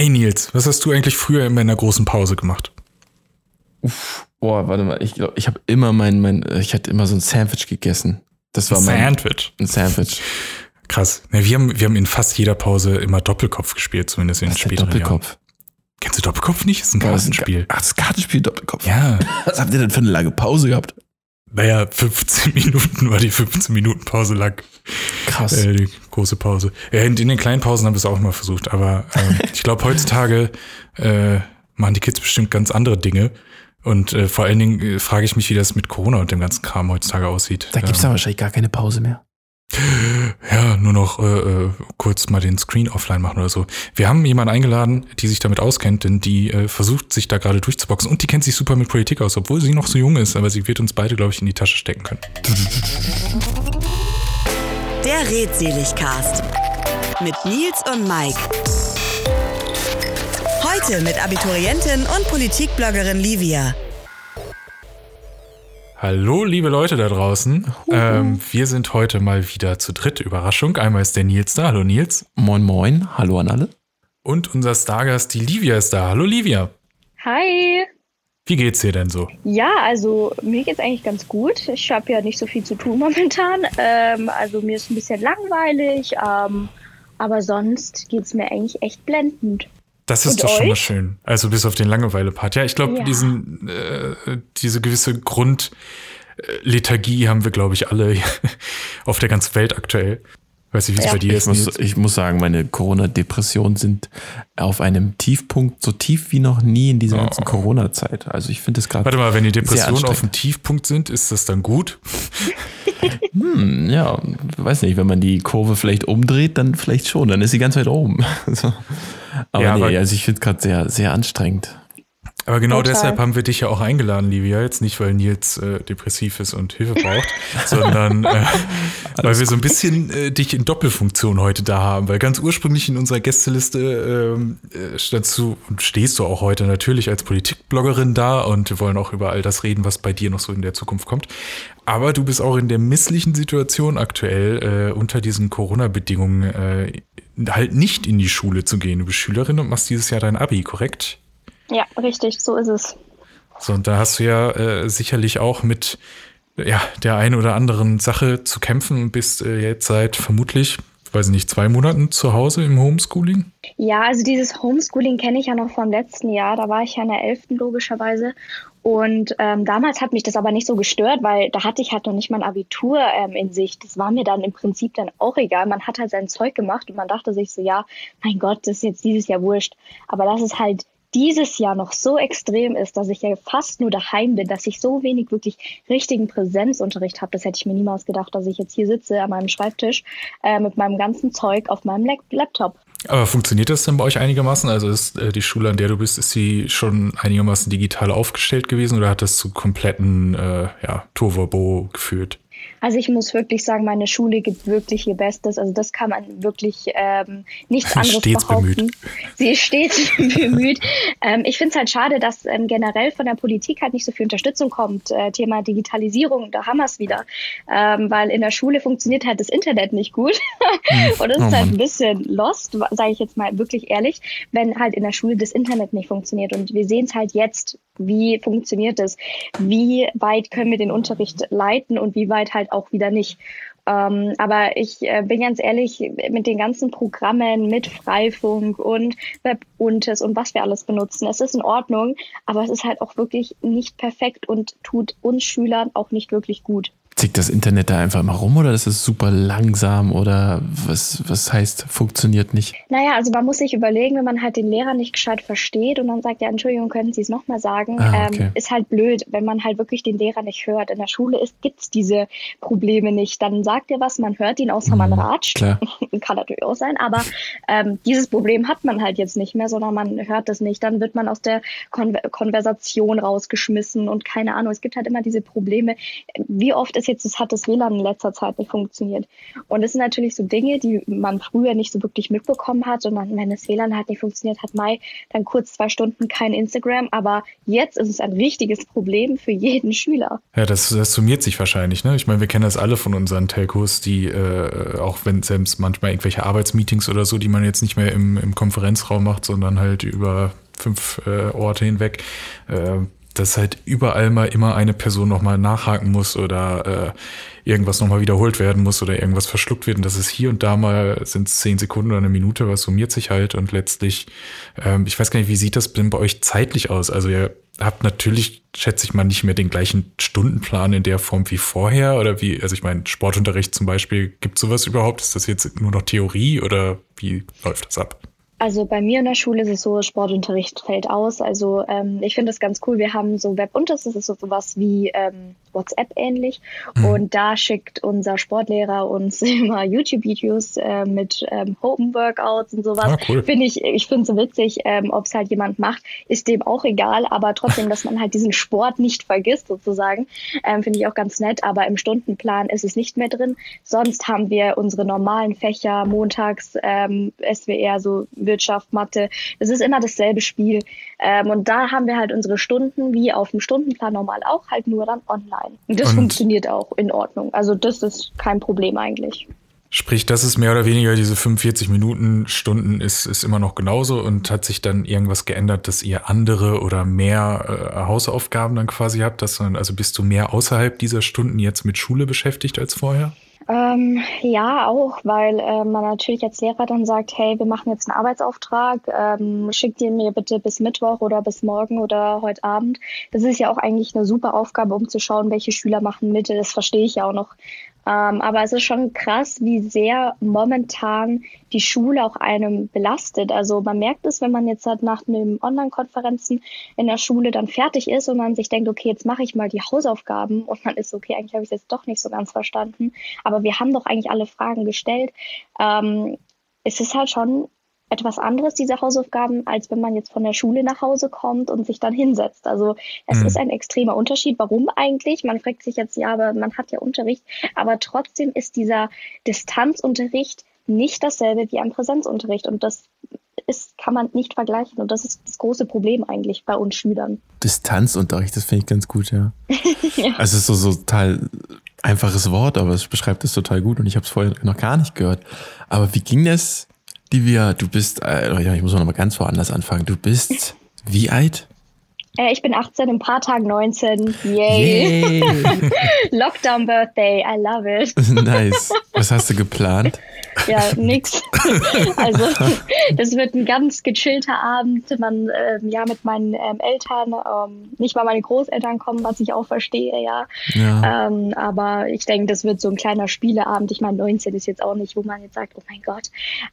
Ey Nils, was hast du eigentlich früher immer in der großen Pause gemacht? Uff, boah, warte mal, ich glaube, ich habe immer mein, mein, ich hatte immer so ein Sandwich gegessen. Das war mein Sandwich. ein Sandwich. Krass. Ne, wir, haben, wir haben in fast jeder Pause immer Doppelkopf gespielt, zumindest in den späteren Jahren. Doppelkopf? Kennst du Doppelkopf nicht? Das ist ein Boah, das ist ein Kartenspiel. Ach, das Kartenspiel Doppelkopf. Ja, Was habt ihr denn für eine lange Pause gehabt? Naja, 15 Minuten war die 15 Minuten Pause lang. Krass. Äh, die große Pause. Ja, in, in den kleinen Pausen haben wir es auch mal versucht, aber ähm, ich glaube, heutzutage äh, machen die Kids bestimmt ganz andere Dinge. Und äh, vor allen Dingen äh, frage ich mich, wie das mit Corona und dem ganzen Kram heutzutage aussieht. da gibt's ähm, dann wahrscheinlich gar keine Pause mehr. Ja, nur noch äh, äh, kurz mal den Screen offline machen oder so. Wir haben jemanden eingeladen, die sich damit auskennt, denn die äh, versucht sich da gerade durchzuboxen und die kennt sich super mit Politik aus, obwohl sie noch so jung ist, aber sie wird uns beide, glaube ich, in die Tasche stecken können. Der Redseligcast mit Nils und Mike. Heute mit Abiturientin und Politikbloggerin Livia. Hallo, liebe Leute da draußen. Ähm, wir sind heute mal wieder zu dritt. Überraschung. Einmal ist der Nils da. Hallo Nils. Moin Moin, hallo an alle. Und unser Stargast, die Livia, ist da. Hallo Livia. Hi. Wie geht's dir denn so? Ja, also mir geht's eigentlich ganz gut. Ich habe ja nicht so viel zu tun momentan. Ähm, also mir ist ein bisschen langweilig, ähm, aber sonst geht's mir eigentlich echt blendend. Das ist Und doch schon mal euch? schön. Also bis auf den Langeweile-Part. Ja, ich glaube, Ja. diesen äh, diese gewisse Grundlethargie haben wir, glaube ich, alle auf der ganzen Welt aktuell. Weiß nicht, wie es Ja. bei dir Ich ist. muss, ich muss sagen, meine Corona-Depressionen sind auf einem Tiefpunkt, so tief wie noch nie in dieser Oh. ganzen Corona-Zeit. Also ich finde es gerade, Warte mal, wenn die Depressionen auf dem Tiefpunkt sind, ist das dann gut? hm, ja, weiß nicht, wenn man die Kurve vielleicht umdreht, dann vielleicht schon, dann ist sie ganz weit oben. Aber Ja, nee, aber- also ich finde es gerade sehr, sehr anstrengend. Aber genau Total. deshalb haben wir dich ja auch eingeladen, Livia. Jetzt nicht, weil Nils äh, depressiv ist und Hilfe braucht, sondern äh, weil wir so ein bisschen äh, dich in Doppelfunktion heute da haben. Weil ganz ursprünglich in unserer Gästeliste ähm, äh, standst du und stehst du auch heute natürlich als Politikbloggerin da und wir wollen auch über all das reden, was bei dir noch so in der Zukunft kommt. Aber du bist auch in der misslichen Situation aktuell, äh, unter diesen Corona-Bedingungen äh, halt nicht in die Schule zu gehen. Du bist Schülerin und machst dieses Jahr dein Abi, korrekt? Ja, richtig, so ist es. So, und da hast du ja äh, sicherlich auch mit ja, der einen oder anderen Sache zu kämpfen und bist äh, jetzt seit vermutlich, weiß ich nicht, zwei Monaten zu Hause im Homeschooling. Ja, also dieses Homeschooling kenne ich ja noch vom letzten Jahr. Da war ich ja in der 11. logischerweise. Und ähm, damals hat mich das aber nicht so gestört, weil da hatte ich halt noch nicht mein Abitur ähm, in Sicht. Das war mir dann im Prinzip dann auch egal. Man hat halt sein Zeug gemacht und man dachte sich so, ja, mein Gott, das ist jetzt dieses Jahr wurscht. Aber dass es halt dieses Jahr noch so extrem ist, dass ich ja fast nur daheim bin, dass ich so wenig wirklich richtigen Präsenzunterricht habe, das hätte ich mir niemals gedacht, dass ich jetzt hier sitze an meinem Schreibtisch äh, mit meinem ganzen Zeug auf meinem Lap- Laptop. Aber funktioniert das denn bei euch einigermaßen? Also ist äh, die Schule, an der du bist, ist sie schon einigermaßen digital aufgestellt gewesen oder hat das zu kompletten äh, ja, Tohuwabohu geführt? Also ich muss wirklich sagen, meine Schule gibt wirklich ihr Bestes. Also das kann man wirklich ähm, nichts anderes Stets behaupten. bemüht. Sie ist stets bemüht. Ähm, ich finde es halt schade, dass ähm, generell von der Politik halt nicht so viel Unterstützung kommt. Äh, Thema Digitalisierung, da haben wir es wieder. Ähm, weil in der Schule funktioniert halt das Internet nicht gut. Und es Oh ist halt ein bisschen lost, sage ich jetzt mal wirklich ehrlich, wenn halt in der Schule das Internet nicht funktioniert. Und wir sehen es halt jetzt, wie funktioniert es, wie weit können wir den Unterricht leiten und wie weit halt auch wieder nicht. Ähm, aber ich äh, bin ganz ehrlich, mit den ganzen Programmen, mit Freifunk und Webuntes und was wir alles benutzen, es ist in Ordnung, aber es ist halt auch wirklich nicht perfekt und tut uns Schülern auch nicht wirklich gut. Zickt das Internet da einfach mal rum oder ist es super langsam oder was, was heißt, funktioniert nicht? Naja, also man muss sich überlegen, wenn man halt den Lehrer nicht gescheit versteht und dann sagt, ja, Entschuldigung, könnten Sie es nochmal sagen, Ah, okay. ähm, ist halt blöd, wenn man halt wirklich den Lehrer nicht hört. In der Schule ist, gibt's diese Probleme nicht. Dann sagt er was, man hört ihn, außer man Mhm, ratscht. klar. Kann natürlich auch sein, aber ähm, dieses Problem hat man halt jetzt nicht mehr, sondern man hört es nicht. Dann wird man aus der Kon Konversation rausgeschmissen und keine Ahnung. Es gibt halt immer diese Probleme. Wie oft ist jetzt hat das WLAN in letzter Zeit nicht funktioniert. Und das sind natürlich so Dinge, die man früher nicht so wirklich mitbekommen hat. Und dann, wenn das WLAN halt nicht funktioniert hat, Mai, dann kurz zwei Stunden kein Instagram. Aber jetzt ist es ein richtiges Problem für jeden Schüler. Ja, das, das summiert sich wahrscheinlich. Ne? Ich meine, wir kennen das alle von unseren Telcos, die äh, auch wenn selbst manchmal irgendwelche Arbeitsmeetings oder so, die man jetzt nicht mehr im, im Konferenzraum macht, sondern halt über fünf äh, Orte hinweg, äh, dass halt überall mal immer eine Person nochmal nachhaken muss oder äh, irgendwas nochmal wiederholt werden muss oder irgendwas verschluckt wird. Und das ist hier und da mal sind es zehn Sekunden oder eine Minute, was summiert sich halt und letztlich, ähm, ich weiß gar nicht, wie sieht das denn bei euch zeitlich aus? Also ihr habt natürlich, schätze ich mal, nicht mehr den gleichen Stundenplan in der Form wie vorher oder wie, also ich meine, Sportunterricht zum Beispiel, gibt sowas überhaupt? Ist das jetzt nur noch Theorie oder wie läuft das ab? Also bei mir in der Schule ist es so, Sportunterricht fällt aus. Also ähm, ich finde das ganz cool. Wir haben so Webunterricht, das ist so sowas wie ähm, WhatsApp ähnlich. Mhm. Und da schickt unser Sportlehrer uns immer YouTube-Videos äh, mit ähm, Home-Workouts und sowas. Ah, cool. Finde ich, ich finde es so witzig, ähm, ob es halt jemand macht, ist dem auch egal, aber trotzdem, dass man halt diesen Sport nicht vergisst sozusagen, ähm, finde ich auch ganz nett. Aber im Stundenplan ist es nicht mehr drin. Sonst haben wir unsere normalen Fächer montags ähm, SWR so Wirtschaft, Mathe. Es ist immer dasselbe Spiel. Ähm, und da haben wir halt unsere Stunden, wie auf dem Stundenplan normal auch, halt nur dann online. Und das und funktioniert auch in Ordnung. Also das ist kein Problem eigentlich. Sprich, das ist mehr oder weniger diese 45 Minuten Stunden ist, ist immer noch genauso und hat sich dann irgendwas geändert, dass ihr andere oder mehr äh, Hausaufgaben dann quasi habt, dass also bist du mehr außerhalb dieser Stunden jetzt mit Schule beschäftigt als vorher? Ähm, ja, auch, weil äh, man natürlich als Lehrer dann sagt, hey, wir machen jetzt einen Arbeitsauftrag, ähm, schickt ihr mir bitte bis Mittwoch oder bis morgen oder heute Abend. Das ist ja auch eigentlich eine super Aufgabe, um zu schauen, welche Schüler machen mit. Das verstehe ich ja auch noch. Ähm, aber es ist schon krass, wie sehr momentan die Schule auch einem belastet. Also man merkt es, wenn man jetzt halt nach den Online-Konferenzen in der Schule dann fertig ist und man sich denkt, okay, jetzt mache ich mal die Hausaufgaben und man ist, okay, eigentlich habe ich es jetzt doch nicht so ganz verstanden. Aber wir haben doch eigentlich alle Fragen gestellt. Ähm, es ist halt schon etwas anderes, diese Hausaufgaben, als wenn man jetzt von der Schule nach Hause kommt und sich dann hinsetzt. Also es mhm. ist ein extremer Unterschied. Warum eigentlich? Man fragt sich jetzt, ja, aber man hat ja Unterricht, aber trotzdem ist dieser Distanzunterricht nicht dasselbe wie ein Präsenzunterricht und das ist, kann man nicht vergleichen und das ist das große Problem eigentlich bei uns Schülern. Distanzunterricht, das finde ich ganz gut, ja. ja. Also es ist so, so total einfaches Wort, aber es beschreibt es total gut und ich habe es vorher noch gar nicht gehört. Aber wie ging das Livia, du bist, äh, ich muss noch mal ganz woanders anfangen. Du bist wie alt? Äh, ich bin 18, in ein paar Tagen 19. Yay! Yay. Lockdown Birthday, I love it. nice. Was hast du geplant? Ja, nix. also, das wird ein ganz gechillter Abend. Man, ähm, ja, mit meinen ähm, Eltern, ähm, nicht mal meine Großeltern kommen, was ich auch verstehe, ja. ja. Ähm, aber ich denke, das wird so ein kleiner Spieleabend. Ich meine, 19 ist jetzt auch nicht, wo man jetzt sagt, oh mein Gott.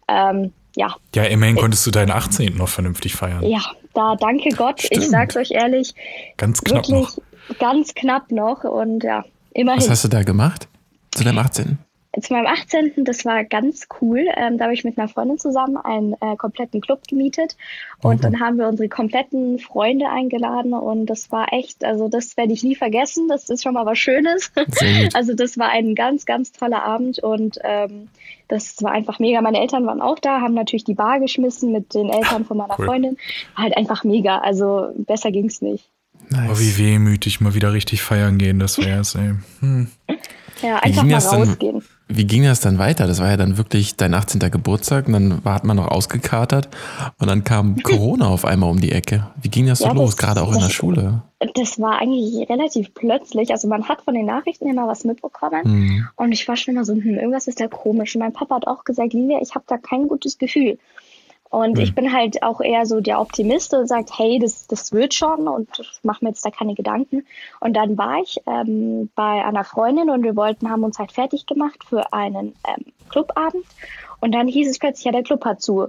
Ähm, ja. Ja, immerhin konntest du deinen 18. noch vernünftig feiern. Ja, da danke Gott. Stimmt. Ich sag's euch ehrlich. Ganz knapp wirklich noch. Ganz knapp noch und ja, immerhin. Was hast du da gemacht? Zu deinem 18 zu meinem 18. Das war ganz cool. Ähm, da habe ich mit einer Freundin zusammen einen äh, kompletten Club gemietet und okay. dann haben wir unsere kompletten Freunde eingeladen und das war echt, also das werde ich nie vergessen. Das ist schon mal was Schönes. Also das war ein ganz, ganz toller Abend und ähm, das war einfach mega. Meine Eltern waren auch da, haben natürlich die Bar geschmissen mit den Eltern von meiner cool. Freundin. War halt einfach mega. Also besser ging's nicht. Nice. Oh, wie wehmütig mal wieder richtig feiern gehen, das wäre es, ey. Hm. Ja, einfach mal rausgehen. Dann, wie ging das dann weiter? Das war ja dann wirklich dein 18. Geburtstag und dann hat man noch ausgekatert und dann kam Corona auf einmal um die Ecke. Wie ging das ja, so los, das, gerade auch in der Schule? Das war eigentlich relativ plötzlich. Also man hat von den Nachrichten immer was mitbekommen hm. und ich war schon immer so, hm, irgendwas ist da komisch. Und mein Papa hat auch gesagt, Lilia, ich habe da kein gutes Gefühl. Und mhm. ich bin halt auch eher so der Optimist und sagt, hey, das, das wird schon und ich mache mir jetzt da keine Gedanken. Und dann war ich ähm, bei einer Freundin und wir wollten, haben uns halt fertig gemacht für einen ähm, Clubabend. Und dann hieß es plötzlich, ja, der Club hat zu.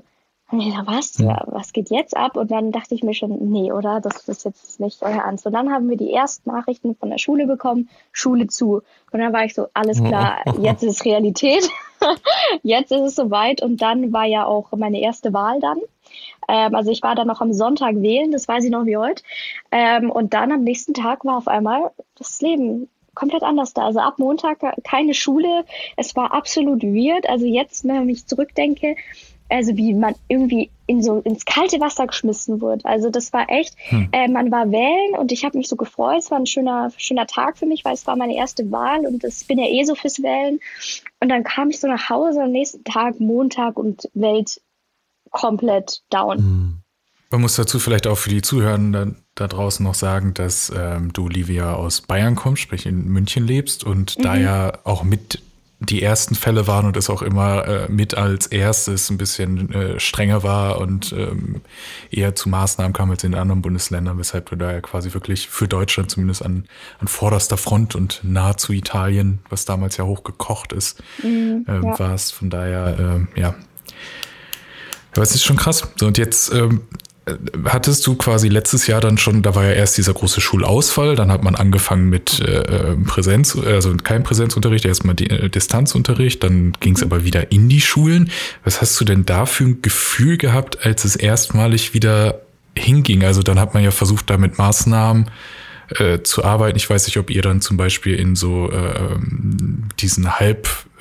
Und ich dachte, was? Ja. Was geht jetzt ab? Und dann dachte ich mir schon, nee, oder? Das ist jetzt nicht euer Ernst. Und dann haben wir die ersten Nachrichten von der Schule bekommen, Schule zu. Und dann war ich so, alles klar, jetzt ist Realität. jetzt ist es soweit. Und dann war ja auch meine erste Wahl dann. Ähm, also ich war dann noch am Sonntag wählen, das weiß ich noch wie heute. Ähm, und dann am nächsten Tag war auf einmal das Leben komplett anders da. Also ab Montag keine Schule. Es war absolut weird. Also jetzt, wenn ich zurückdenke, also wie man irgendwie in so ins kalte Wasser geschmissen wurde. Also das war echt, hm. äh, man war wählen und ich habe mich so gefreut. Es war ein schöner, schöner Tag für mich, weil es war meine erste Wahl und ich bin ja eh so fürs Wählen. Und dann kam ich so nach Hause am nächsten Tag, Montag und Welt komplett down. Hm. Man muss dazu vielleicht auch für die Zuhörer da draußen noch sagen, dass ähm, du, Livia, aus Bayern kommst, sprich in München lebst und mhm. da ja auch mit die ersten Fälle waren und es auch immer äh, mit als erstes ein bisschen äh, strenger war und ähm, eher zu Maßnahmen kam als in den anderen Bundesländern, weshalb du da ja quasi wirklich für Deutschland zumindest an, an vorderster Front und nahezu Italien, was damals ja hochgekocht ist, mhm, ähm, ja. warst. Von daher, ähm, ja. Aber es ist schon krass. So, und jetzt ähm, hattest du quasi letztes Jahr dann schon, da war ja erst dieser große Schulausfall, dann hat man angefangen mit äh, Präsenz, also kein Präsenzunterricht, erstmal äh, Distanzunterricht, dann ging es aber wieder in die Schulen. Was hast du denn da für ein Gefühl gehabt, als es erstmalig wieder hinging? Also dann hat man ja versucht, da mit Maßnahmen äh, zu arbeiten. Ich weiß nicht, ob ihr dann zum Beispiel in so äh, ähm, diesen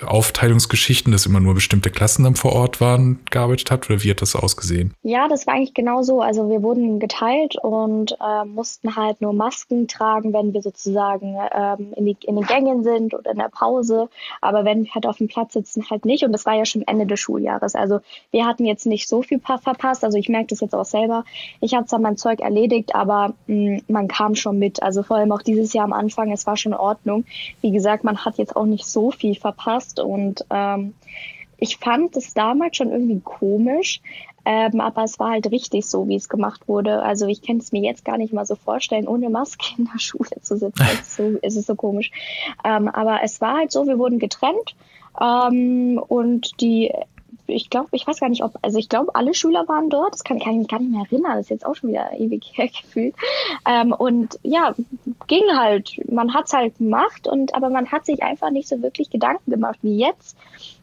Halbaufteilungsgeschichten, dass immer nur bestimmte Klassen dann vor Ort waren, gearbeitet habt oder wie hat das ausgesehen? Ja, das war eigentlich genau so. Also wir wurden geteilt und äh, mussten halt nur Masken tragen, wenn wir sozusagen ähm, in, die, in den Gängen sind oder in der Pause. Aber wenn wir halt auf dem Platz sitzen, halt nicht. Und das war ja schon Ende des Schuljahres. Also wir hatten jetzt nicht so viel verpasst. Also ich merke das jetzt auch selber. Ich habe zwar mein Zeug erledigt, aber mh, man kam schon mit also vor allem auch dieses Jahr am Anfang, es war schon in Ordnung. Wie gesagt, man hat jetzt auch nicht so viel verpasst und ähm, ich fand es damals schon irgendwie komisch, ähm, aber es war halt richtig so, wie es gemacht wurde. Also ich kann es mir jetzt gar nicht mal so vorstellen, ohne Maske in der Schule zu sitzen. so, es ist so komisch. Ähm, aber es war halt so, wir wurden getrennt ähm, und die ich glaube, ich weiß gar nicht, ob, also ich glaube, alle Schüler waren dort. Das kann, kann ich mich gar nicht mehr erinnern. Das ist jetzt auch schon wieder ewig her gefühlt. Ähm, und ja, ging halt. Man hat's halt gemacht und, aber man hat sich einfach nicht so wirklich Gedanken gemacht wie jetzt.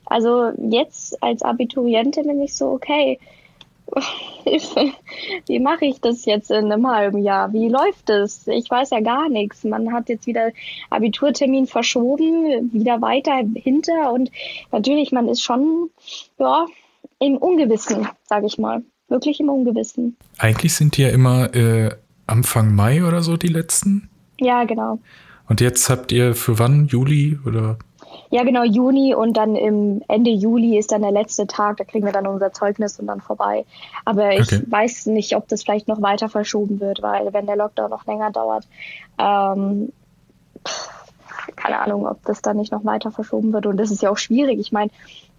Also jetzt als Abiturientin bin ich so, okay, wie mache ich das jetzt in einem halben Jahr? Wie läuft es? Ich weiß ja gar nichts. Man hat jetzt wieder Abiturtermin verschoben, wieder weiter hinter und natürlich, man ist schon ja, im Ungewissen, sage ich mal. Wirklich im Ungewissen. Eigentlich sind die ja immer äh, Anfang Mai oder so die letzten. Ja, genau. Und jetzt habt ihr für wann? Juli oder? Ja, genau, Juni und dann im Ende Juli ist dann der letzte Tag, da kriegen wir dann unser Zeugnis und dann vorbei. Aber ich okay. weiß nicht, ob das vielleicht noch weiter verschoben wird, weil wenn der Lockdown noch länger dauert, ähm, keine Ahnung, ob das dann nicht noch weiter verschoben wird. Und das ist ja auch schwierig. Ich meine,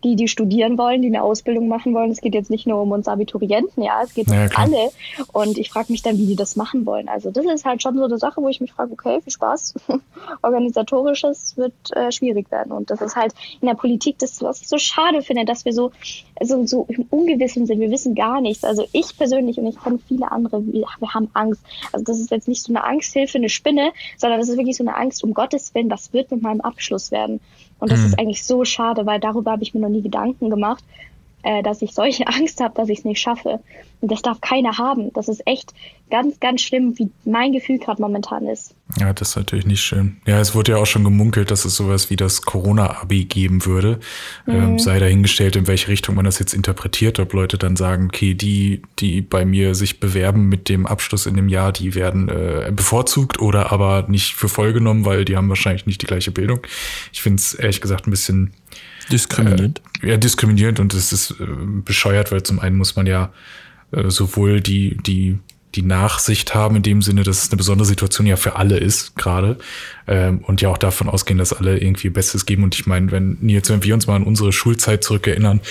die, die studieren wollen, die eine Ausbildung machen wollen. Es geht jetzt nicht nur um uns Abiturienten, ja, es geht ja, um alle. Und ich frage mich dann, wie die das machen wollen. Also das ist halt schon so eine Sache, wo ich mich frage, okay, viel Spaß. Organisatorisches wird äh, schwierig werden. Und das ist halt in der Politik das, was ich so schade finde, dass wir so, so, so im Ungewissen sind. Wir wissen gar nichts. Also ich persönlich und ich kenne viele andere, wir, wir haben Angst. Also das ist jetzt nicht so eine Angsthilfe, eine Spinne, sondern das ist wirklich so eine Angst, um Gottes Willen, was wird mit meinem Abschluss werden? Und das mhm. ist eigentlich so schade, weil darüber habe ich mir noch nie Gedanken gemacht, äh, dass ich solche Angst habe, dass ich es nicht schaffe. Und das darf keiner haben. Das ist echt ganz, ganz schlimm, wie mein Gefühl gerade momentan ist. Ja, das ist natürlich nicht schön. Ja, es wurde ja auch schon gemunkelt, dass es sowas wie das Corona-Abi geben würde. Ähm, mhm. Ähm, sei dahingestellt, in welche Richtung man das jetzt interpretiert, ob Leute dann sagen, okay, die, die bei mir sich bewerben mit dem Abschluss in dem Jahr, die werden äh, bevorzugt oder aber nicht für voll genommen, weil die haben wahrscheinlich nicht die gleiche Bildung. Ich finde es ehrlich gesagt ein bisschen diskriminierend. Äh, ja, diskriminierend und es ist äh, bescheuert, weil zum einen muss man ja äh, sowohl die, die, die Nachsicht haben in dem Sinne, dass es eine besondere Situation ja für alle ist gerade ähm, und ja auch davon ausgehen, dass alle irgendwie Bestes geben. Und ich meine, wenn jetzt, wenn wir uns mal an unsere Schulzeit zurückerinnern,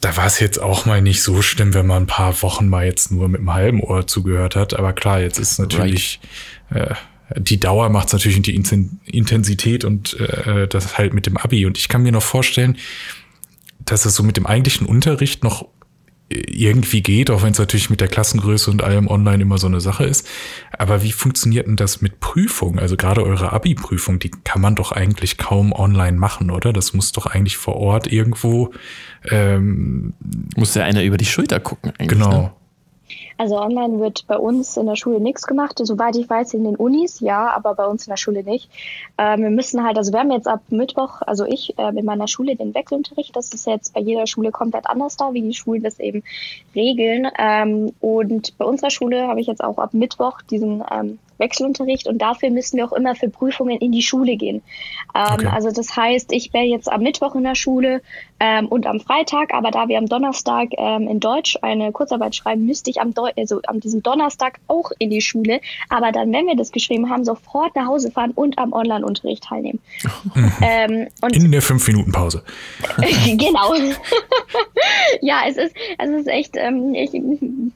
da war es jetzt auch mal nicht so schlimm, wenn man ein paar Wochen mal jetzt nur mit einem halben Ohr zugehört hat. Aber klar, jetzt ist natürlich right. äh, die Dauer macht es natürlich die Intensität und äh, das halt mit dem Abi. Und ich kann mir noch vorstellen, dass es so mit dem eigentlichen Unterricht noch irgendwie geht, auch wenn es natürlich mit der Klassengröße und allem online immer so eine Sache ist. Aber wie funktioniert denn das mit Prüfungen? Also gerade eure Abi-Prüfung, die kann man doch eigentlich kaum online machen, oder? Das muss doch eigentlich vor Ort irgendwo. Ähm, muss ja einer über die Schulter gucken. Eigentlich, genau. Ne? Also online wird bei uns in der Schule nichts gemacht. Soweit ich weiß, in den Unis ja, aber bei uns in der Schule nicht. Ähm, wir müssen halt, also wir haben jetzt ab Mittwoch, also ich äh, in meiner Schule den Wechselunterricht. Das ist jetzt bei jeder Schule komplett anders da, wie die Schulen das eben regeln. Ähm, und bei unserer Schule habe ich jetzt auch ab Mittwoch diesen ähm, Wechselunterricht und dafür müssen wir auch immer für Prüfungen in die Schule gehen. Ähm, okay. Also das heißt, ich wäre jetzt am Mittwoch in der Schule ähm, und am Freitag, aber da wir am Donnerstag ähm, in Deutsch eine Kurzarbeit schreiben, müsste ich am, Deu also an diesem Donnerstag auch in die Schule, aber dann, wenn wir das geschrieben haben, sofort nach Hause fahren und am Online-Unterricht teilnehmen. ähm, in der fünf Minuten Pause. genau. ja, es ist, es ist echt, ähm, ich,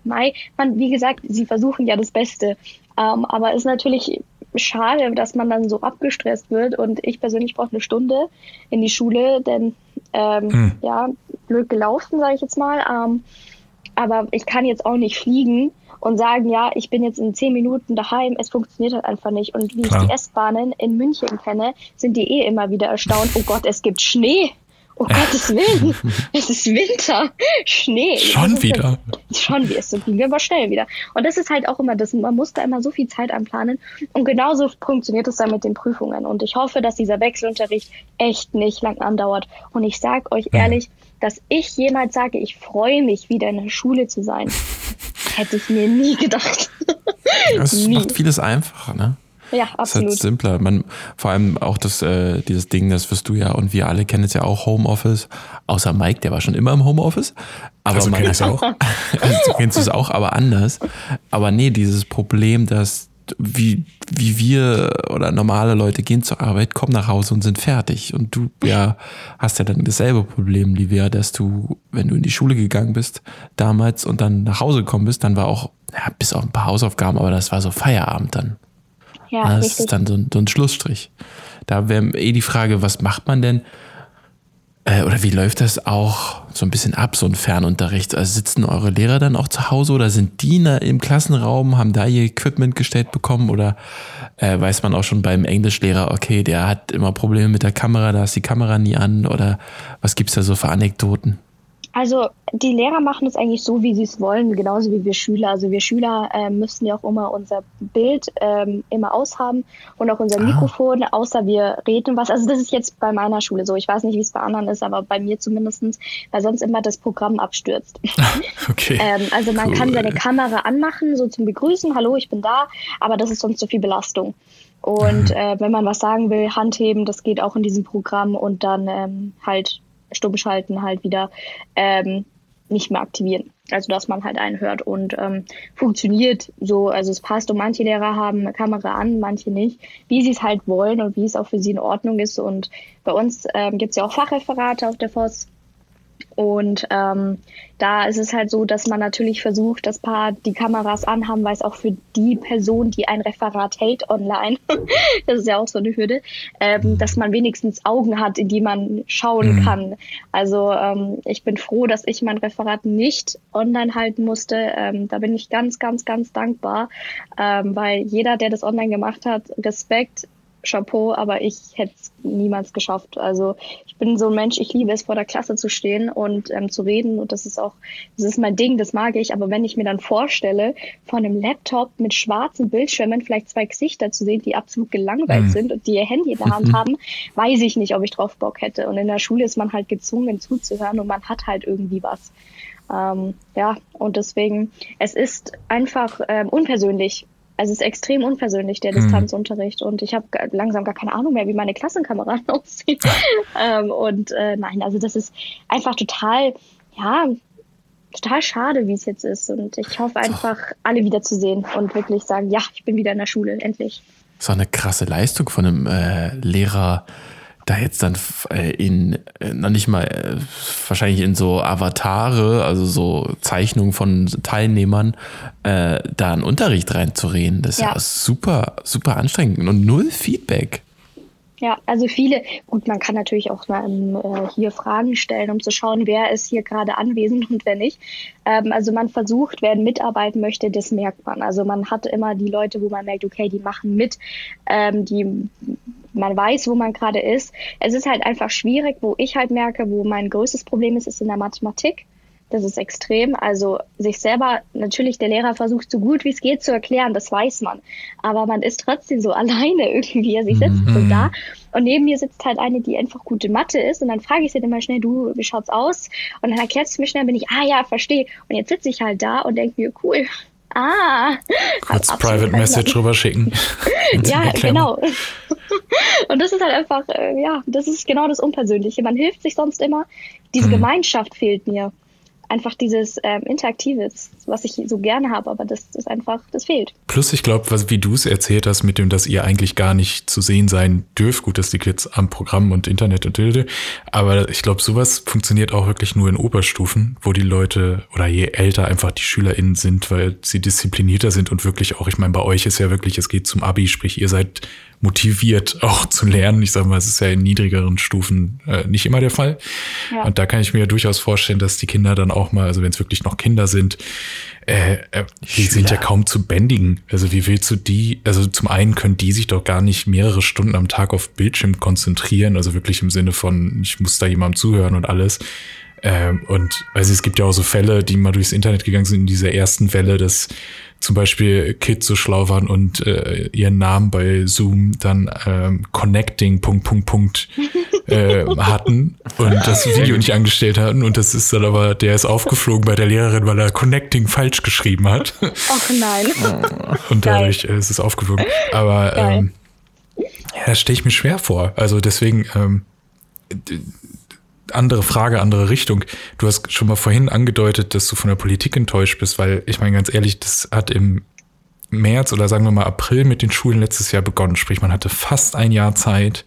Mai, man, wie gesagt, sie versuchen ja das Beste. Ähm, aber es ist natürlich schade, dass man dann so abgestresst wird. Und ich persönlich brauche eine Stunde in die Schule, denn ähm, hm. ja, blöd gelaufen, sage ich jetzt mal. Ähm, aber ich kann jetzt auch nicht fliegen und sagen, ja, ich bin jetzt in zehn Minuten daheim. Es funktioniert halt einfach nicht. Und wie Klar. ich die S-Bahnen in München kenne, sind die eh immer wieder erstaunt. Oh Gott, es gibt Schnee. Oh Gottes Willen, es ist Winter, Schnee. Schon wieder. schon wieder, es ging aber schnell wieder. Und das ist halt auch immer das, man muss da immer so viel Zeit anplanen. Und genauso funktioniert es dann mit den Prüfungen. Und ich hoffe, dass dieser Wechselunterricht echt nicht lang andauert. Und ich sage euch ehrlich, dass ich jemals sage, ich freue mich, wieder in der Schule zu sein, hätte ich mir nie gedacht. Das nie. macht vieles einfacher, ne? Ja, absolut. Das ist halt simpler. Man, vor allem auch das, äh, dieses Ding, das wirst du ja und wir alle kennen es ja auch Homeoffice. Außer Mike, der war schon immer im Homeoffice. Aber also man ist auch. also du kennst es auch, aber anders. Aber nee, dieses Problem, dass wie, wie wir oder normale Leute gehen zur Arbeit, kommen nach Hause und sind fertig. Und du ja hast ja dann dasselbe Problem, Livia, dass du, wenn du in die Schule gegangen bist damals und dann nach Hause gekommen bist, dann war auch, ja, bis auf ein paar Hausaufgaben, aber das war so Feierabend dann. Ja, das richtig. ist dann so ein, so ein Schlussstrich. Da wäre eh die Frage, was macht man denn? Äh, oder wie läuft das auch so ein bisschen ab, so ein Fernunterricht? Also sitzen eure Lehrer dann auch zu Hause oder sind die im Klassenraum, haben da ihr Equipment gestellt bekommen oder äh, weiß man auch schon beim Englischlehrer, okay, der hat immer Probleme mit der Kamera, da ist die Kamera nie an oder was gibt es da so für Anekdoten? Also die Lehrer machen es eigentlich so, wie sie es wollen, genauso wie wir Schüler. Also wir Schüler äh, müssen ja auch immer unser Bild ähm, immer aushaben und auch unser ah. Mikrofon, außer wir reden was. Also das ist jetzt bei meiner Schule so. Ich weiß nicht, wie es bei anderen ist, aber bei mir zumindestens, weil sonst immer das Programm abstürzt. okay. ähm, also man cool. kann seine Kamera anmachen, so zum Begrüßen, hallo, ich bin da, aber das ist sonst zu viel Belastung. Und äh, wenn man was sagen will, Handheben, das geht auch in diesem Programm und dann ähm, halt stumm schalten halt wieder ähm, nicht mehr aktivieren. Also dass man halt einen hört und ähm, funktioniert so, also es passt und manche Lehrer haben eine Kamera an, manche nicht, wie sie es halt wollen und wie es auch für sie in Ordnung ist. Und bei uns ähm, gibt es ja auch Fachreferate auf der FOS und ähm, da ist es halt so, dass man natürlich versucht, dass Paar die Kameras anhaben, weil es auch für die Person, die ein Referat hält online, das ist ja auch so eine Hürde, ähm, dass man wenigstens Augen hat, in die man schauen mhm. kann. Also ähm, ich bin froh, dass ich mein Referat nicht online halten musste. Ähm, da bin ich ganz, ganz, ganz dankbar, ähm, weil jeder, der das online gemacht hat, Respekt, Chapeau, aber ich hätte es niemals geschafft. Also ich bin so ein Mensch, ich liebe es, vor der Klasse zu stehen und ähm, zu reden und das ist auch, das ist mein Ding, das mag ich. Aber wenn ich mir dann vorstelle, vor einem Laptop mit schwarzen Bildschirmen vielleicht zwei Gesichter zu sehen, die absolut gelangweilt mhm. sind und die ihr Handy in der Hand haben, weiß ich nicht, ob ich drauf Bock hätte. Und in der Schule ist man halt gezwungen zuzuhören und man hat halt irgendwie was. Ähm, ja, und deswegen, es ist einfach ähm, unpersönlich also es ist extrem unpersönlich, der mhm. Distanzunterricht. Und ich habe langsam gar keine Ahnung mehr, wie meine Klassenkameraden aussehen. ähm, und äh, nein, also das ist einfach total, ja, total schade, wie es jetzt ist. Und ich hoffe einfach, alle wiederzusehen und wirklich sagen, ja, ich bin wieder in der Schule, endlich. Das auch eine krasse Leistung von einem äh, Lehrer, da jetzt dann äh, in, äh, noch nicht mal, äh, wahrscheinlich in so Avatare, also so Zeichnungen von Teilnehmern, äh, da einen Unterricht reinzureden. Das ist ja. ja super, super anstrengend und null Feedback. Ja, also viele, gut, man kann natürlich auch mal, äh, hier Fragen stellen, um zu schauen, wer ist hier gerade anwesend und wer nicht. Ähm, also man versucht, wer mitarbeiten möchte, das merkt man. Also man hat immer die Leute, wo man merkt, okay, die machen mit, ähm, die man weiß, wo man gerade ist. Es ist halt einfach schwierig, wo ich halt merke, wo mein größtes Problem ist, ist in der Mathematik. Das ist extrem. Also sich selber, natürlich, der Lehrer versucht so gut wie es geht zu erklären, das weiß man. Aber man ist trotzdem so alleine irgendwie. Also ich sitze mhm. so da und neben mir sitzt halt eine, die einfach gute Mathe ist. Und dann frage ich sie dann mal schnell, du, wie schaut's aus? Und dann erklärt sie mir schnell, bin ich, ah ja, verstehe. Und jetzt sitze ich halt da und denke mir, cool, Ah. Kurz Private Message rüberschicken. ja, genau. Und das ist halt einfach, äh, ja, das ist genau das Unpersönliche. Man hilft sich sonst immer. Diese hm. Gemeinschaft fehlt mir einfach dieses ähm, Interaktives, was ich so gerne habe, aber das ist einfach, das fehlt. Plus, ich glaube, wie du es erzählt hast, mit dem, dass ihr eigentlich gar nicht zu sehen sein dürft, gut, dass die Kids am Programm und Internet und Dilde, aber ich glaube, sowas funktioniert auch wirklich nur in Oberstufen, wo die Leute oder je älter einfach die SchülerInnen sind, weil sie disziplinierter sind und wirklich auch, ich meine, bei euch ist ja wirklich, es geht zum Abi, sprich, ihr seid motiviert auch zu lernen. Ich sage mal, es ist ja in niedrigeren Stufen äh, nicht immer der Fall. Ja. Und da kann ich mir durchaus vorstellen, dass die Kinder dann auch mal, also wenn es wirklich noch Kinder sind, äh, äh, die sind ja kaum zu bändigen. Also wie willst du die, also zum einen können die sich doch gar nicht mehrere Stunden am Tag auf Bildschirm konzentrieren, also wirklich im Sinne von, ich muss da jemandem zuhören und alles. Ähm, und also es gibt ja auch so Fälle, die mal durchs Internet gegangen sind in dieser ersten Welle, dass zum Beispiel Kids so schlau waren und äh, ihren Namen bei Zoom dann ähm, Connecting Punkt Punkt Punkt äh, hatten und das Video nicht angestellt hatten und das ist dann aber, der ist aufgeflogen bei der Lehrerin, weil er Connecting falsch geschrieben hat. Ach nein. Und dadurch äh, ist es aufgeflogen. Aber ähm, ja, das stelle ich mir schwer vor. Also deswegen ähm, andere Frage, andere Richtung. Du hast schon mal vorhin angedeutet, dass du von der Politik enttäuscht bist, weil ich meine ganz ehrlich, das hat im März oder sagen wir mal April mit den Schulen letztes Jahr begonnen. Sprich, man hatte fast ein Jahr Zeit,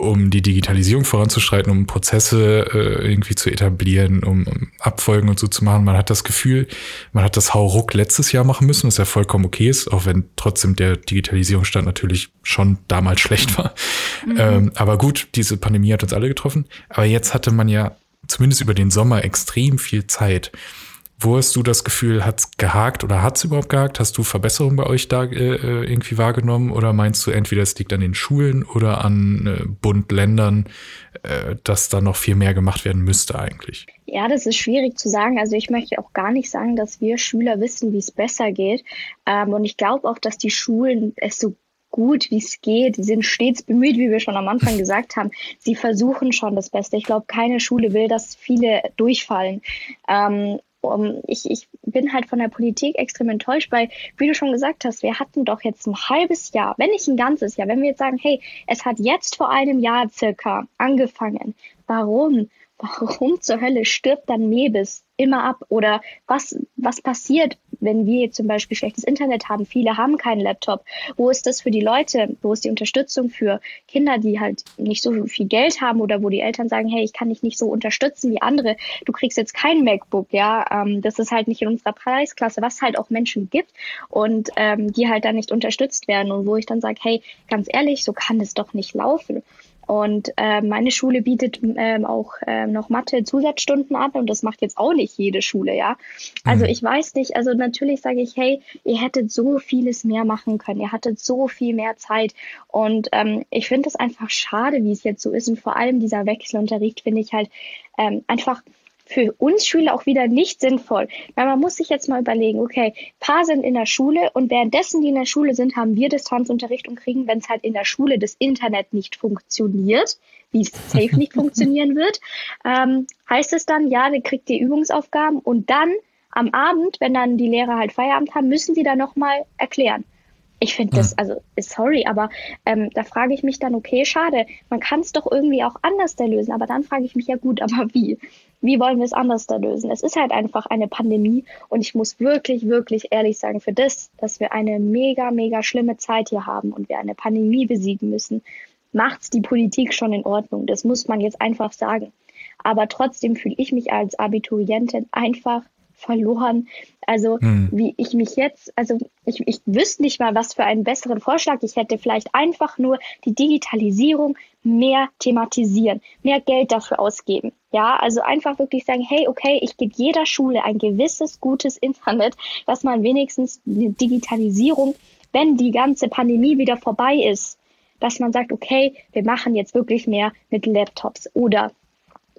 um die Digitalisierung voranzuschreiten, um Prozesse äh, irgendwie zu etablieren, um, um Abfolgen und so zu machen. Man hat das Gefühl, man hat das Hauruck letztes Jahr machen müssen, was ja vollkommen okay ist, auch wenn trotzdem der Digitalisierungsstand natürlich schon damals schlecht war. Mhm. Ähm, aber gut, diese Pandemie hat uns alle getroffen. Aber jetzt hatte man ja zumindest über den Sommer extrem viel Zeit. Wo hast du das Gefühl, hat's gehakt oder hat's überhaupt gehakt? Hast du Verbesserungen bei euch da äh, äh, irgendwie wahrgenommen? Oder meinst du, entweder es liegt an den Schulen oder an äh, Bund, Ländern, äh, dass da noch viel mehr gemacht werden müsste eigentlich? Ja, das ist schwierig zu sagen. Also ich möchte auch gar nicht sagen, dass wir Schüler wissen, wie es besser geht. Ähm, und ich glaube auch, dass die Schulen es so gut, wie es geht. Sie sind stets bemüht, wie wir schon am Anfang gesagt haben. Sie versuchen schon das Beste. Ich glaube, keine Schule will, dass viele durchfallen. Ähm, um, ich, ich bin halt von der Politik extrem enttäuscht, weil, wie du schon gesagt hast, wir hatten doch jetzt ein halbes Jahr, wenn nicht ein ganzes Jahr, wenn wir jetzt sagen, hey, es hat jetzt vor einem Jahr circa angefangen. Warum? Warum zur Hölle stirbt dann Mebis immer ab? Oder was, was passiert, wenn wir zum Beispiel schlechtes Internet haben, viele haben keinen Laptop, wo ist das für die Leute, wo ist die Unterstützung für Kinder, die halt nicht so viel Geld haben oder wo die Eltern sagen, hey, ich kann dich nicht so unterstützen wie andere, du kriegst jetzt kein MacBook, ja, ähm, das ist halt nicht in unserer Preisklasse, was halt auch Menschen gibt und ähm, die halt dann nicht unterstützt werden. Und wo ich dann sage, hey, ganz ehrlich, so kann es doch nicht laufen. Und äh, meine Schule bietet ähm, auch äh, noch Mathe-Zusatzstunden an und das macht jetzt auch nicht jede Schule, ja. Also mhm. ich weiß nicht, also natürlich sage ich, hey, ihr hättet so vieles mehr machen können, ihr hattet so viel mehr Zeit. Und ähm, ich finde es einfach schade, wie es jetzt so ist. Und vor allem dieser Wechselunterricht finde ich halt ähm, einfach für uns Schüler auch wieder nicht sinnvoll. Weil man muss sich jetzt mal überlegen, okay, paar sind in der Schule und währenddessen die in der Schule sind, haben wir Distanzunterricht und kriegen, wenn es halt in der Schule das Internet nicht funktioniert, wie es safe nicht funktionieren wird, ähm, heißt es dann, ja, dann kriegt ihr Übungsaufgaben und dann am Abend, wenn dann die Lehrer halt Feierabend haben, müssen sie da nochmal erklären. Ich finde das, also sorry, aber ähm, da frage ich mich dann, okay, schade, man kann es doch irgendwie auch anders da lösen, aber dann frage ich mich ja gut, aber wie? Wie wollen wir es anders da lösen? Es ist halt einfach eine Pandemie und ich muss wirklich, wirklich ehrlich sagen, für das, dass wir eine mega, mega schlimme Zeit hier haben und wir eine Pandemie besiegen müssen, macht's die Politik schon in Ordnung. Das muss man jetzt einfach sagen. Aber trotzdem fühle ich mich als Abiturientin einfach verloren. Also hm. wie ich mich jetzt, also ich, ich wüsste nicht mal, was für einen besseren Vorschlag ich hätte. Vielleicht einfach nur die Digitalisierung mehr thematisieren, mehr Geld dafür ausgeben. Ja, also einfach wirklich sagen, hey, okay, ich gebe jeder Schule ein gewisses gutes Internet, dass man wenigstens die Digitalisierung, wenn die ganze Pandemie wieder vorbei ist, dass man sagt, okay, wir machen jetzt wirklich mehr mit Laptops oder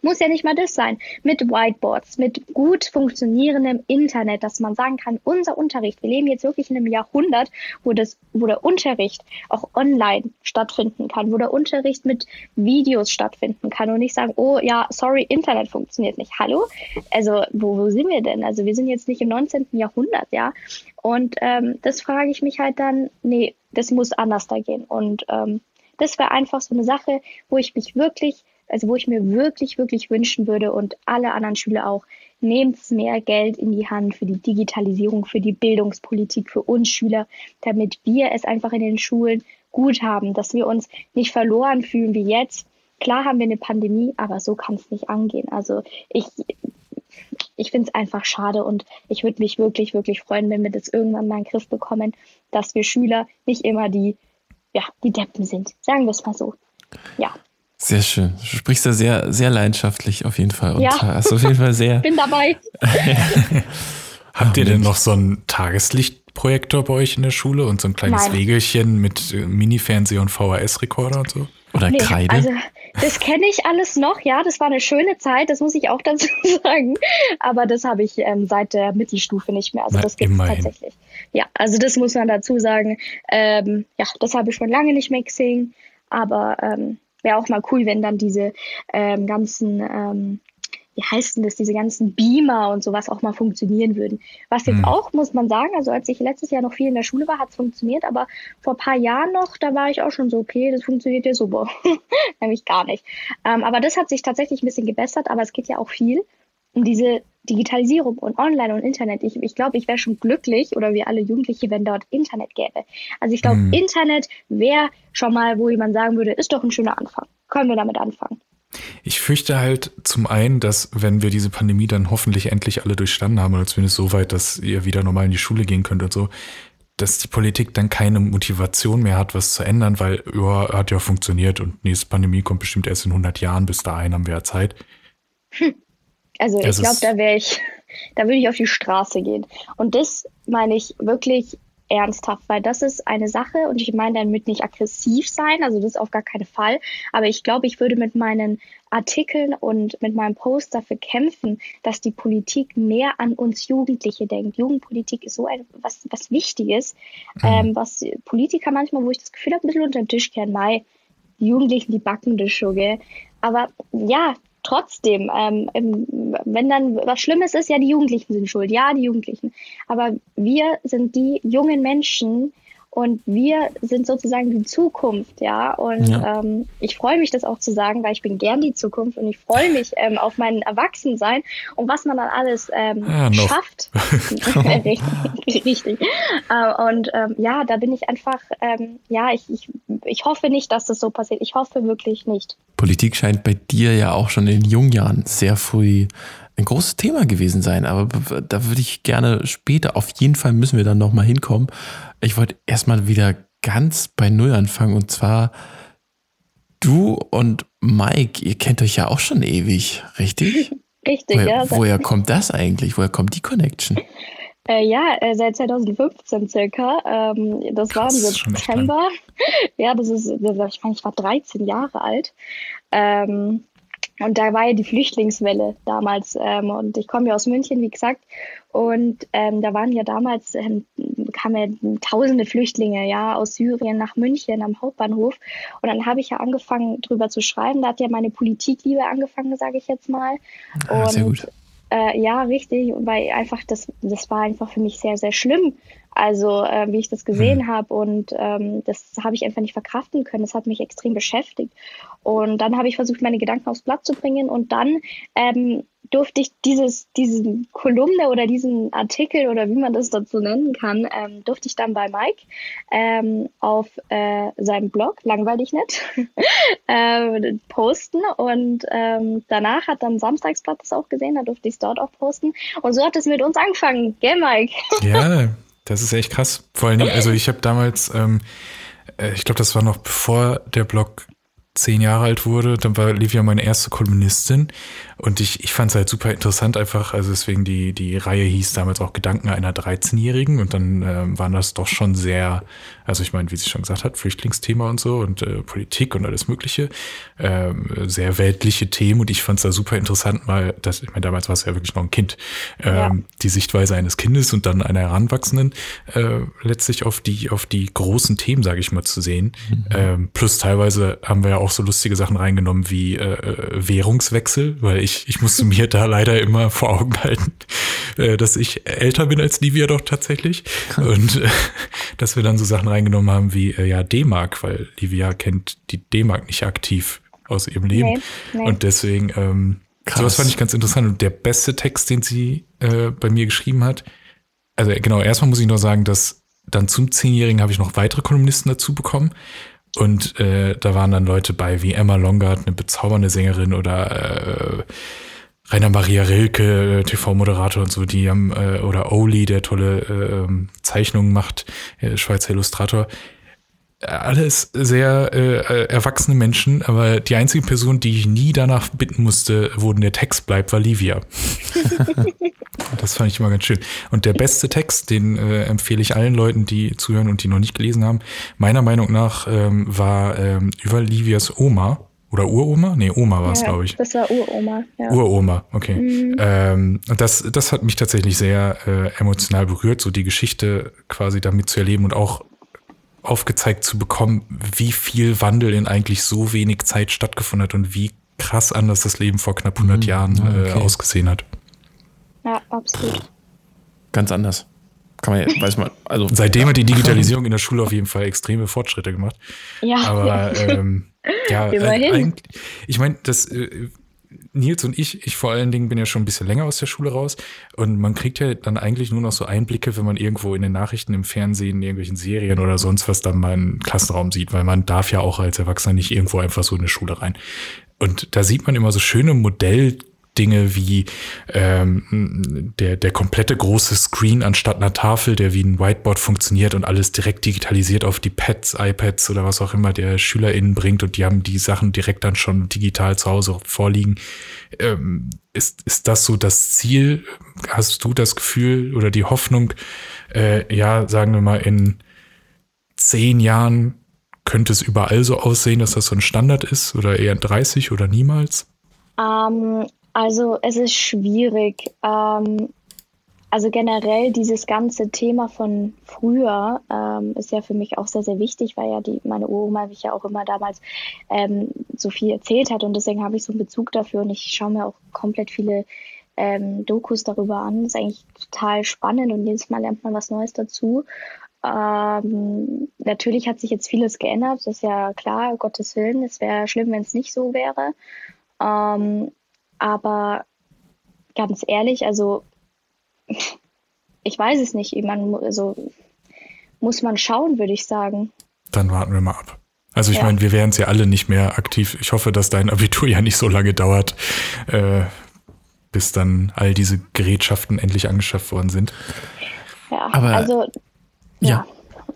Muss ja nicht mal das sein. Mit Whiteboards, mit gut funktionierendem Internet, dass man sagen kann, unser Unterricht, wir leben jetzt wirklich in einem Jahrhundert, wo das, wo der Unterricht auch online stattfinden kann, wo der Unterricht mit Videos stattfinden kann und nicht sagen, oh ja, sorry, Internet funktioniert nicht. Hallo? Also, wo, wo sind wir denn? Also, wir sind jetzt nicht im 19. Jahrhundert, ja. Und ähm, das frage ich mich halt dann, nee, das muss anders da gehen. Und ähm, das wäre einfach so eine Sache, wo ich mich wirklich also wo ich mir wirklich, wirklich wünschen würde und alle anderen Schüler auch, nehmt mehr Geld in die Hand für die Digitalisierung, für die Bildungspolitik, für uns Schüler, damit wir es einfach in den Schulen gut haben, dass wir uns nicht verloren fühlen wie jetzt. Klar haben wir eine Pandemie, aber so kann es nicht angehen. Also ich, ich finde es einfach schade und ich würde mich wirklich, wirklich freuen, wenn wir das irgendwann mal in den Griff bekommen, dass wir Schüler nicht immer die, ja, die Deppen sind. Sagen wir es mal so. Ja. Sehr schön. Du sprichst da sehr, sehr leidenschaftlich auf jeden Fall. Und ja. hast auf jeden Fall sehr. Bin dabei. Habt ihr denn noch so einen Tageslichtprojektor bei euch in der Schule und so ein kleines Nein. Wegelchen mit äh, Mini-Fernseher und VHS-Rekorder und so? Oder nee, Kreide? Also, das kenne ich alles noch, ja, das war eine schöne Zeit, das muss ich auch dazu sagen. Aber das habe ich ähm, seit der Mittelstufe nicht mehr. Also Na, das gibt es tatsächlich. Ja, also das muss man dazu sagen. Ähm, ja, das habe ich schon lange nicht mehr gesehen. Aber ähm, wäre auch mal cool, wenn dann diese ähm, ganzen, ähm, wie heißt denn das, diese ganzen Beamer und sowas auch mal funktionieren würden. Was jetzt mhm. auch, muss man sagen, also als ich letztes Jahr noch viel in der Schule war, hat es funktioniert, aber vor paar Jahren noch, da war ich auch schon so, okay, das funktioniert ja super. Nämlich gar nicht. Ähm, aber das hat sich tatsächlich ein bisschen gebessert, aber es geht ja auch viel um diese Digitalisierung und Online und Internet. Ich, ich glaube, ich wäre schon glücklich oder wir alle Jugendliche, wenn dort Internet gäbe. Also ich glaube, mhm. Internet wäre schon mal, wo jemand sagen würde, ist doch ein schöner Anfang. Können wir damit anfangen? Ich fürchte halt zum einen, dass wenn wir diese Pandemie dann hoffentlich endlich alle durchstanden haben, oder zumindest so weit, dass ihr wieder normal in die Schule gehen könnt und so, dass die Politik dann keine Motivation mehr hat, was zu ändern, weil ja, hat ja funktioniert und nächste Pandemie kommt bestimmt erst in 100 Jahren, bis dahin haben wir ja Zeit. Hm. Also ich glaube, da wäre ich, da würde ich auf die Straße gehen. Und das meine ich wirklich ernsthaft, weil das ist eine Sache und ich meine damit nicht aggressiv sein, also das auf gar keinen Fall, aber ich glaube, ich würde mit meinen Artikeln und mit meinem Post dafür kämpfen, dass die Politik mehr an uns Jugendliche denkt. Jugendpolitik ist so ein, was, was Wichtiges, mhm. ähm, was Politiker manchmal, wo ich das Gefühl habe, ein bisschen unter den Tisch kehren, weil die Jugendlichen, die backen das schon, gell? Aber ja, trotzdem, ähm, wenn dann was Schlimmes ist, ja, die Jugendlichen sind schuld, ja, die Jugendlichen. Aber wir sind die jungen Menschen, und wir sind sozusagen die Zukunft, ja. Und ja. Ähm, ich freue mich, das auch zu sagen, weil ich bin gern die Zukunft und ich freue mich ähm, auf mein Erwachsensein und was man dann alles ähm, ja, schafft. richtig. richtig. Äh, und ähm, ja, da bin ich einfach, ähm, ja, ich, ich, ich hoffe nicht, dass das so passiert. Ich hoffe wirklich nicht. Politik scheint bei dir ja auch schon in jungen Jahren sehr früh ein großes Thema gewesen sein. Aber da würde ich gerne später, auf jeden Fall müssen wir dann nochmal hinkommen. Ich wollte erstmal wieder ganz bei Null anfangen und zwar du und Mike, ihr kennt euch ja auch schon ewig, richtig? Richtig, woher, ja. Woher kommt das eigentlich? Woher kommt die Connection? Äh, ja, äh, seit 2015 circa. Ähm, das Krass, war im September. Ja, das ist, ich meine, ich war 13 Jahre alt. Ähm, und da war ja die Flüchtlingswelle damals. Ähm, und ich komme ja aus München, wie gesagt. Und ähm, da waren ja damals, ähm, kamen ja tausende Flüchtlinge ja aus Syrien nach München am Hauptbahnhof. Und dann habe ich ja angefangen, drüber zu schreiben. Da hat ja meine Politikliebe angefangen, sage ich jetzt mal. Ah, sehr gut. Äh, ja, richtig, weil einfach das, das war einfach für mich sehr, sehr schlimm. Also äh, wie ich das gesehen mhm. habe und ähm, das habe ich einfach nicht verkraften können. Das hat mich extrem beschäftigt. Und dann habe ich versucht, meine Gedanken aufs Blatt zu bringen und dann ähm, durfte ich dieses, diesen Kolumne oder diesen Artikel oder wie man das dazu nennen kann, ähm, durfte ich dann bei Mike ähm, auf äh, seinem Blog, langweilig nicht, äh, posten und ähm, danach hat dann Samstagsblatt das auch gesehen, da durfte ich es dort auch posten und so hat es mit uns angefangen, gell Mike? Ja, das ist echt krass. Vor allen Dingen, also ich habe damals, ähm, äh, ich glaube, das war noch bevor der Blog zehn Jahre alt wurde, dann war Livia meine erste Kolumnistin und ich, ich fand es halt super interessant einfach, also deswegen die, die Reihe hieß damals auch Gedanken einer 13-Jährigen und dann äh, waren das doch schon sehr, also ich meine, wie sie schon gesagt hat, Flüchtlingsthema und so und äh, Politik und alles mögliche, äh, sehr weltliche Themen und ich fand es da super interessant mal, dass, ich meine, damals war es ja wirklich noch ein Kind, ähm, ja. die Sichtweise eines Kindes und dann einer Heranwachsenden äh, letztlich auf die, auf die großen Themen, sage ich mal, zu sehen. Mhm. Ähm, plus teilweise haben wir ja auch so lustige Sachen reingenommen wie äh, äh, Währungswechsel, weil ich, ich musste mir da leider immer vor Augen halten, äh, dass ich älter bin als Livia doch tatsächlich. Und äh, dass wir dann so Sachen reingenommen haben wie äh, ja D-Mark, weil Livia kennt die D-Mark nicht aktiv aus ihrem Leben. Nee, nee. Und deswegen, ähm, Krass. sowas fand ich ganz interessant. Und der beste Text, den sie äh, bei mir geschrieben hat, also genau, erstmal muss ich noch sagen, dass dann zum Zehnjährigen habe ich noch weitere Kolumnisten dazu bekommen. Und äh, da waren dann Leute bei wie Emma Longard, eine bezaubernde Sängerin oder äh, Rainer Maria Rilke, äh, TV-Moderator und so, die haben, äh, oder Oli, der tolle äh, ähm, Zeichnungen macht, äh, Schweizer Illustrator. Alles sehr äh, erwachsene Menschen, aber die einzige Person, die ich nie danach bitten musste, wo der Text bleibt, war Livia. Das fand ich immer ganz schön. Und der beste Text, den äh, empfehle ich allen Leuten, die zuhören und die noch nicht gelesen haben, meiner Meinung nach ähm, war ähm, über Livias Oma. Oder Uroma? Nee, Oma war es, ja, glaube ich. Das war Uroma, ja. Uroma, okay. Mhm. Ähm, das, das hat mich tatsächlich sehr äh, emotional berührt, so die Geschichte quasi damit zu erleben und auch aufgezeigt zu bekommen, wie viel Wandel in eigentlich so wenig Zeit stattgefunden hat und wie krass anders das Leben vor knapp 100 mhm. Jahren äh, okay. ausgesehen hat. Ja, absolut. Ganz anders. Kann man, weiß man, also. Seitdem hat die Digitalisierung in der Schule auf jeden Fall extreme Fortschritte gemacht. Ja. Aber, ja, ähm, ja äh, ich meine, das, äh, Nils und ich, ich vor allen Dingen bin ja schon ein bisschen länger aus der Schule raus und man kriegt ja dann eigentlich nur noch so Einblicke, wenn man irgendwo in den Nachrichten, im Fernsehen, in irgendwelchen Serien oder sonst was dann mal einen Klassenraum sieht, weil man darf ja auch als Erwachsener nicht irgendwo einfach so in eine Schule rein. Und da sieht man immer so schöne Modell Dinge wie ähm, der, der komplette große Screen anstatt einer Tafel, der wie ein Whiteboard funktioniert und alles direkt digitalisiert auf die Pads, iPads oder was auch immer der SchülerInnen bringt und die haben die Sachen direkt dann schon digital zu Hause vorliegen. Ähm, ist, ist das so das Ziel? Hast du das Gefühl oder die Hoffnung, äh, ja, sagen wir mal, in zehn Jahren könnte es überall so aussehen, dass das so ein Standard ist oder eher in 30 oder niemals? Ähm, also es ist schwierig. Ähm, also generell dieses ganze Thema von früher ähm, ist ja für mich auch sehr, sehr wichtig, weil ja die, meine Uroma mich ja auch immer damals ähm, so viel erzählt hat und deswegen habe ich so einen Bezug dafür und ich schaue mir auch komplett viele ähm, Dokus darüber an. Das ist eigentlich total spannend und jedes Mal lernt man was Neues dazu. Ähm, natürlich hat sich jetzt vieles geändert, das ist ja klar, Gottes Willen. Es wäre schlimm, wenn es nicht so wäre. Ähm, aber ganz ehrlich, also ich weiß es nicht. Man, also, muss man schauen, würde ich sagen. Dann warten wir mal ab. Also ich ja. meine, wir wären es ja alle nicht mehr aktiv. Ich hoffe, dass dein Abitur ja nicht so lange dauert, äh, bis dann all diese Gerätschaften endlich angeschafft worden sind. Ja, Aber, also ja. ja.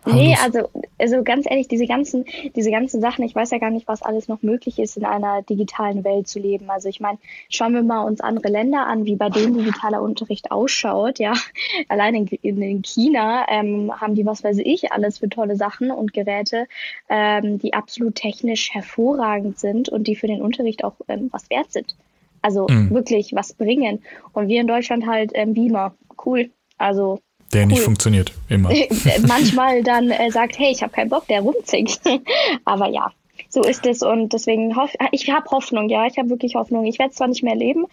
Nee, also, also ganz ehrlich, diese ganzen, diese ganzen Sachen, ich weiß ja gar nicht, was alles noch möglich ist, in einer digitalen Welt zu leben. Also ich meine, schauen wir mal uns andere Länder an, wie bei denen digitaler Unterricht ausschaut. Ja, allein in, in, in China ähm, haben die, was weiß ich, alles für tolle Sachen und Geräte, ähm, die absolut technisch hervorragend sind und die für den Unterricht auch ähm, was wert sind. Also mhm. wirklich was bringen. Und wir in Deutschland halt ähm, Beamer. Cool. Also der cool. nicht funktioniert, immer. Manchmal dann äh, sagt, hey, ich habe keinen Bock, der rumzinkt. Aber ja, so ist es und deswegen hoff ich habe Hoffnung, ja, ich habe wirklich Hoffnung. Ich werde zwar nicht mehr leben,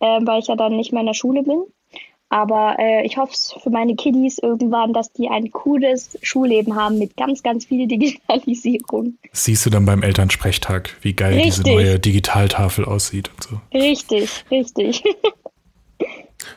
äh, weil ich ja dann nicht mehr in der Schule bin, aber äh, ich hoffe es für meine Kiddies irgendwann, dass die ein cooles Schulleben haben mit ganz, ganz viel Digitalisierung. Siehst du dann beim Elternsprechtag, wie geil richtig. diese neue Digitaltafel aussieht und so. Richtig, richtig.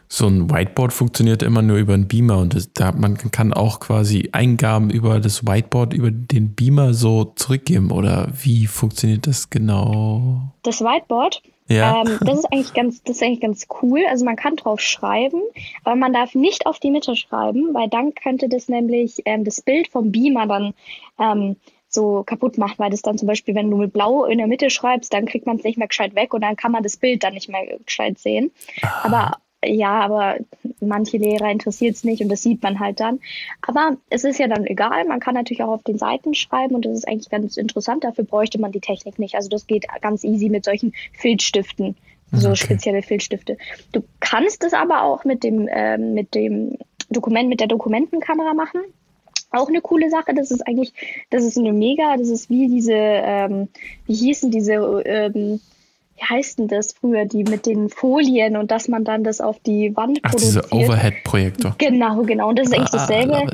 So ein Whiteboard funktioniert immer nur über einen Beamer und das, da man kann auch quasi Eingaben über das Whiteboard über den Beamer so zurückgeben oder wie funktioniert das genau? Das Whiteboard? Ja. Ähm, das ist eigentlich ganz, das ist eigentlich ganz cool. Also man kann drauf schreiben, aber man darf nicht auf die Mitte schreiben, weil dann könnte das nämlich ähm, das Bild vom Beamer dann ähm, so kaputt macht, weil das dann zum Beispiel, wenn du mit Blau in der Mitte schreibst, dann kriegt man es nicht mehr gescheit weg und dann kann man das Bild dann nicht mehr gescheit sehen. Aha. Aber ja, aber manche Lehrer interessiert es nicht und das sieht man halt dann. Aber es ist ja dann egal, man kann natürlich auch auf den Seiten schreiben und das ist eigentlich ganz interessant, dafür bräuchte man die Technik nicht. Also das geht ganz easy mit solchen Filzstiften, so okay. spezielle Filzstifte. Du kannst es aber auch mit dem, äh, mit dem Dokument, mit der Dokumentenkamera machen. Auch eine coole Sache, das ist eigentlich, das ist eine mega, das ist wie diese, ähm, wie hießen diese, ähm, wie heißt denn das früher, die mit den Folien und dass man dann das auf die Wand Ach, produziert. diese Overhead-Projektor. Genau, genau. Und das ist eigentlich ah, dasselbe,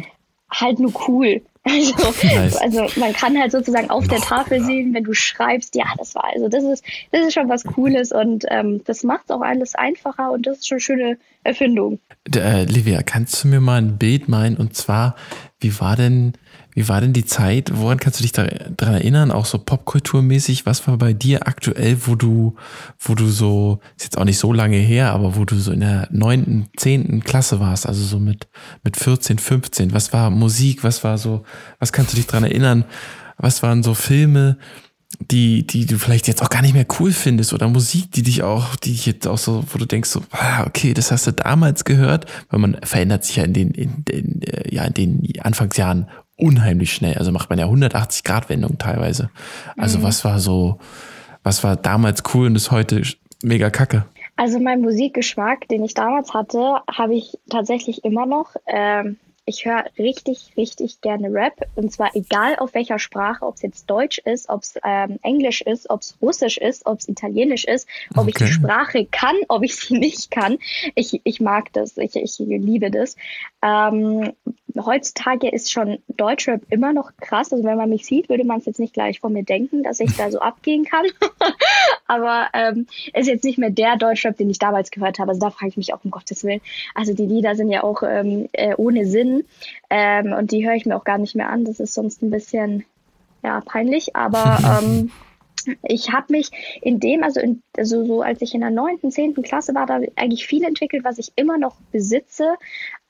halt nur cool. Also, nice. also man kann halt sozusagen auf Noch der Tafel cooler. sehen, wenn du schreibst, ja, das war also das ist das ist schon was Cooles und ähm, das macht auch alles einfacher und das ist schon eine schöne Erfindung. Äh, Livia, kannst du mir mal ein Bild meinen und zwar, wie war denn wie war denn die Zeit? Woran kannst du dich daran erinnern? Auch so popkulturmäßig? Was war bei dir aktuell, wo du, wo du so, ist jetzt auch nicht so lange her, aber wo du so in der neunten, zehnten Klasse warst, also so mit, mit 14, 15? Was war Musik? Was war so, was kannst du dich daran erinnern? Was waren so Filme, die, die du vielleicht jetzt auch gar nicht mehr cool findest oder Musik, die dich auch, die dich jetzt auch so, wo du denkst so, ah, okay, das hast du damals gehört, weil man verändert sich ja in den, in den, äh, ja, in den Anfangsjahren unheimlich schnell. Also macht man ja 180 Grad Wendung teilweise. Also mhm. was war so, was war damals cool und ist heute mega kacke? Also mein Musikgeschmack, den ich damals hatte, habe ich tatsächlich immer noch. Ähm, ich höre richtig, richtig gerne Rap. Und zwar egal auf welcher Sprache, ob es jetzt Deutsch ist, ob es ähm, Englisch ist, ob es Russisch ist, ob es Italienisch ist, ob okay. ich die Sprache kann, ob ich sie nicht kann. Ich, ich mag das, ich, ich liebe das. Ähm, heutzutage ist schon Deutschrap immer noch krass. Also wenn man mich sieht, würde man es jetzt nicht gleich von mir denken, dass ich da so abgehen kann. Aber ähm, ist jetzt nicht mehr der Deutschrap, den ich damals gehört habe. Also da frage ich mich auch um Gottes Willen. Also die Lieder sind ja auch ähm, äh, ohne Sinn ähm, und die höre ich mir auch gar nicht mehr an. Das ist sonst ein bisschen ja peinlich. Aber ähm, ich habe mich in dem, also, in, also so als ich in der neunten, zehnten Klasse war, da eigentlich viel entwickelt, was ich immer noch besitze.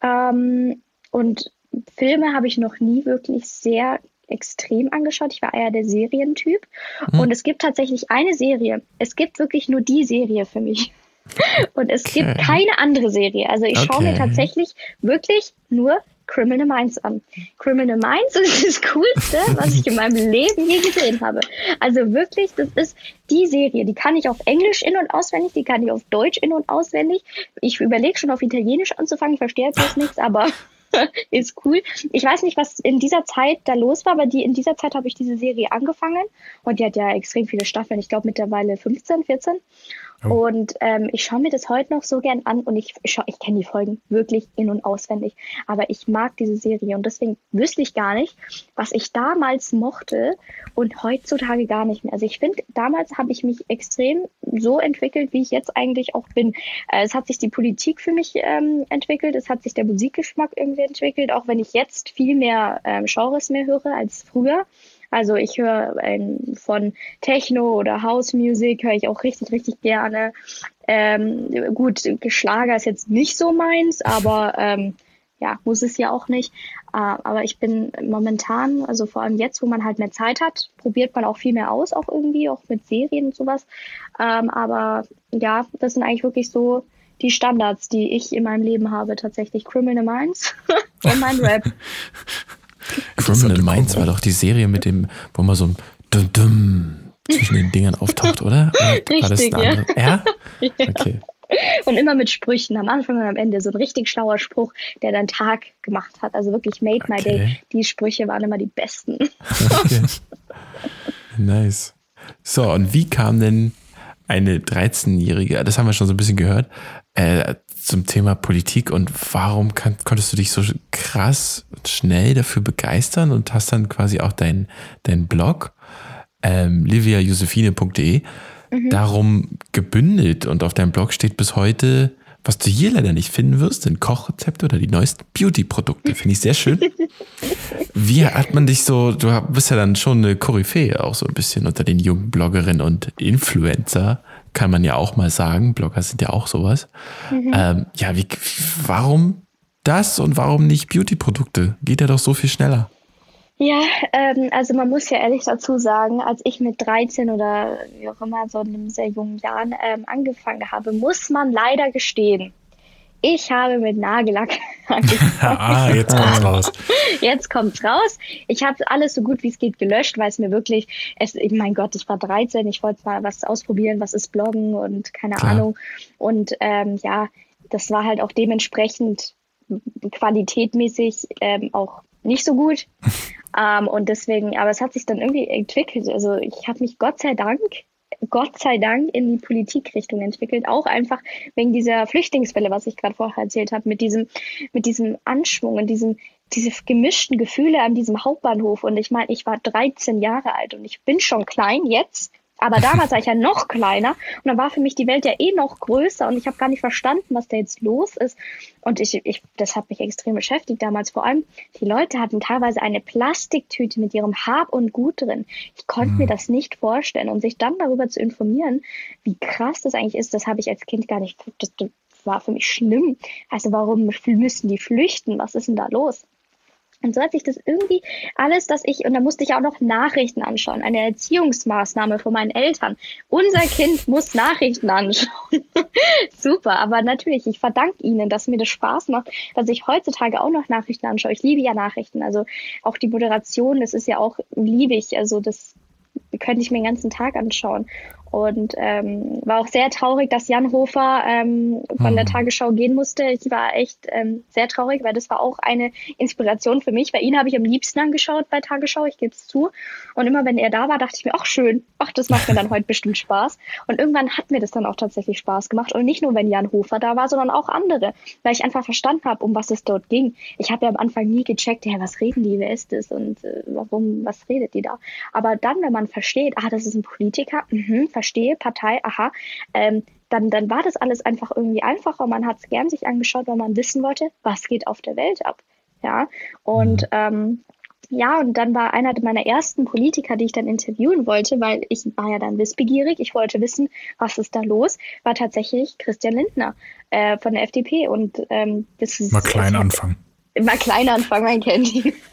Ähm, und Filme habe ich noch nie wirklich sehr extrem angeschaut. Ich war eher der Serientyp. Mhm. Und es gibt tatsächlich eine Serie. Es gibt wirklich nur die Serie für mich. Und es okay. gibt keine andere Serie. Also ich okay. schaue mir tatsächlich wirklich nur Criminal Minds an. Criminal Minds ist das Coolste, was ich in meinem Leben je gesehen habe. Also wirklich, das ist die Serie. Die kann ich auf Englisch in- und auswendig, die kann ich auf Deutsch in- und auswendig. Ich überlege schon auf Italienisch anzufangen, ich verstehe jetzt nichts, aber ist cool. Ich weiß nicht, was in dieser Zeit da los war, aber die, in dieser Zeit habe ich diese Serie angefangen und die hat ja extrem viele Staffeln. Ich glaube mittlerweile 15, 14. Oh. Und ähm, ich schaue mir das heute noch so gern an und ich, ich, ich kenne die Folgen wirklich in- und auswendig. Aber ich mag diese Serie und deswegen wüsste ich gar nicht, was ich damals mochte und heutzutage gar nicht mehr. Also ich finde, damals habe ich mich extrem so entwickelt, wie ich jetzt eigentlich auch bin. Äh, es hat sich die Politik für mich ähm, entwickelt, es hat sich der Musikgeschmack irgendwie entwickelt, auch wenn ich jetzt viel mehr ähm, Genres mehr höre als früher. Also ich höre ähm, von Techno oder House Music höre ich auch richtig, richtig gerne. Ähm, gut, Geschlager ist jetzt nicht so meins, aber ähm, ja, muss es ja auch nicht. Äh, aber ich bin momentan, also vor allem jetzt, wo man halt mehr Zeit hat, probiert man auch viel mehr aus, auch irgendwie, auch mit Serien und sowas. Ähm, aber ja, das sind eigentlich wirklich so die Standards, die ich in meinem Leben habe, tatsächlich. Criminal Minds und mein Rap. Criminal Minds war doch die Serie mit dem, wo man so ein Dum -Dum zwischen den Dingern auftaucht, oder? Richtig, war das ja. ja? Okay. Und immer mit Sprüchen, am Anfang und am Ende. So ein richtig schlauer Spruch, der deinen Tag gemacht hat. Also wirklich made okay. my day. Die Sprüche waren immer die besten. Okay. Nice. So, und wie kam denn eine 13-Jährige, das haben wir schon so ein bisschen gehört, äh, zum Thema Politik und warum kann, konntest du dich so krass schnell dafür begeistern und hast dann quasi auch deinen dein Blog ähm, liviajosephine.de mhm. darum gebündelt und auf deinem Blog steht bis heute, was du hier leider nicht finden wirst, sind Kochrezepte oder die neuesten Beauty-Produkte. Finde ich sehr schön. Wie hat man dich so, du bist ja dann schon eine Koryphäe auch so ein bisschen unter den jungen Bloggerinnen und Influencer kann man ja auch mal sagen. Blogger sind ja auch sowas. Mhm. Ähm, ja, wie, warum das und warum nicht Beauty-Produkte? Geht ja doch so viel schneller. Ja, ähm, also man muss ja ehrlich dazu sagen, als ich mit 13 oder wie auch immer so in einem sehr jungen Jahren ähm, angefangen habe, muss man leider gestehen, ich habe mit Nagellack angefangen. ah, jetzt kommt's raus. Jetzt kommt's raus. Ich habe alles so gut wie es geht gelöscht, weil es mir wirklich, es, mein Gott, ich war 13, ich wollte mal was ausprobieren, was ist Bloggen und keine Klar. Ahnung. Und ähm, ja, das war halt auch dementsprechend qualitätmäßig ähm, auch nicht so gut. ähm, und deswegen, aber es hat sich dann irgendwie entwickelt. Also ich habe mich Gott sei Dank, Gott sei Dank in die Politikrichtung entwickelt. Auch einfach wegen dieser Flüchtlingswelle, was ich gerade vorher erzählt habe, mit diesem, mit diesem Anschwung und diesem, diese gemischten Gefühle an diesem Hauptbahnhof. Und ich meine, ich war 13 Jahre alt und ich bin schon klein jetzt. Aber damals war ich ja noch kleiner und dann war für mich die Welt ja eh noch größer und ich habe gar nicht verstanden, was da jetzt los ist. Und ich, ich, das hat mich extrem beschäftigt damals. Vor allem, die Leute hatten teilweise eine Plastiktüte mit ihrem Hab und Gut drin. Ich konnte mhm. mir das nicht vorstellen. Und sich dann darüber zu informieren, wie krass das eigentlich ist, das habe ich als Kind gar nicht, das, das war für mich schlimm. Also warum müssen die flüchten? Was ist denn da los? Und so hat sich das irgendwie alles, dass ich, und da musste ich auch noch Nachrichten anschauen, eine Erziehungsmaßnahme von meinen Eltern. Unser Kind muss Nachrichten anschauen. Super, aber natürlich, ich verdanke Ihnen, dass mir das Spaß macht, dass ich heutzutage auch noch Nachrichten anschaue. Ich liebe ja Nachrichten, also auch die Moderation, das ist ja auch liebig, also das könnte ich mir den ganzen Tag anschauen. Und ähm, war auch sehr traurig, dass Jan Hofer ähm, von mhm. der Tagesschau gehen musste. Ich war echt ähm, sehr traurig, weil das war auch eine Inspiration für mich. Bei ihn habe ich am liebsten angeschaut bei Tagesschau, ich gebe es zu. Und immer wenn er da war, dachte ich mir, ach schön, ach, das macht mir dann heute bestimmt Spaß. Und irgendwann hat mir das dann auch tatsächlich Spaß gemacht. Und nicht nur, wenn Jan Hofer da war, sondern auch andere, weil ich einfach verstanden habe, um was es dort ging. Ich habe ja am Anfang nie gecheckt, ja, was reden die, wer ist das und äh, warum, was redet die da? Aber dann, wenn man versteht, ah, das ist ein Politiker, mh, verstehe, Partei, aha, ähm, dann, dann war das alles einfach irgendwie einfacher. Man hat es gern sich angeschaut, weil man wissen wollte, was geht auf der Welt ab. Ja, und mhm. ähm, ja, und dann war einer meiner ersten Politiker, die ich dann interviewen wollte, weil ich war ja dann wissbegierig, ich wollte wissen, was ist da los, war tatsächlich Christian Lindner äh, von der FDP. Und ähm, das ist. Mal klein anfangen. Mal klein anfangen, mein Candy.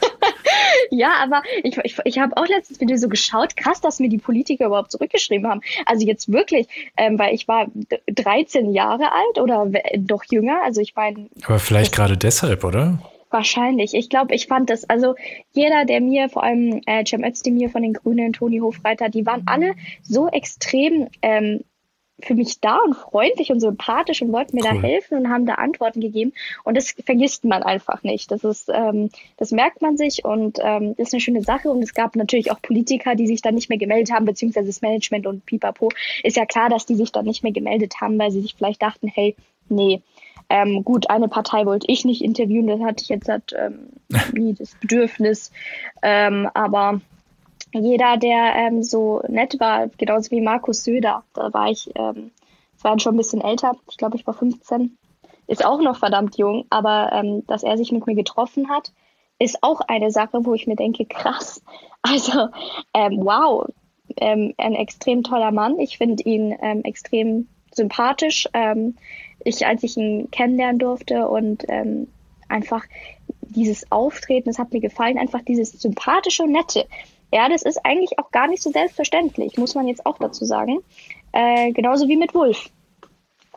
ja, aber ich, ich, ich habe auch letztens wieder so geschaut, krass, dass mir die Politiker überhaupt zurückgeschrieben haben. Also jetzt wirklich, ähm, weil ich war 13 Jahre alt oder doch jünger. Also ich meine. Aber vielleicht gerade deshalb, oder? Wahrscheinlich. Ich glaube, ich fand das, also jeder, der mir, vor allem äh, Cem Özdemir von den Grünen, Toni Hofreiter, die waren alle so extrem ähm, für mich da und freundlich und sympathisch und wollten mir cool. da helfen und haben da Antworten gegeben. Und das vergisst man einfach nicht. Das ist, ähm, das merkt man sich und ähm, ist eine schöne Sache. Und es gab natürlich auch Politiker, die sich dann nicht mehr gemeldet haben, beziehungsweise das Management und Pipapo. Ist ja klar, dass die sich dann nicht mehr gemeldet haben, weil sie sich vielleicht dachten, hey, nee. Ähm, gut, eine Partei wollte ich nicht interviewen, das hatte ich jetzt halt, ähm, nie das Bedürfnis. Ähm, aber jeder, der ähm, so nett war, genauso wie Markus Söder, da war ich, ähm, das war schon ein bisschen älter, ich glaube, ich war 15, ist auch noch verdammt jung, aber ähm, dass er sich mit mir getroffen hat, ist auch eine Sache, wo ich mir denke, krass, also ähm, wow, ähm, ein extrem toller Mann, ich finde ihn ähm, extrem sympathisch, ähm, ich, als ich ihn kennenlernen durfte und ähm, einfach dieses Auftreten, das hat mir gefallen, einfach dieses sympathische und nette. Ja, das ist eigentlich auch gar nicht so selbstverständlich, muss man jetzt auch dazu sagen. Äh, genauso wie mit Wolf.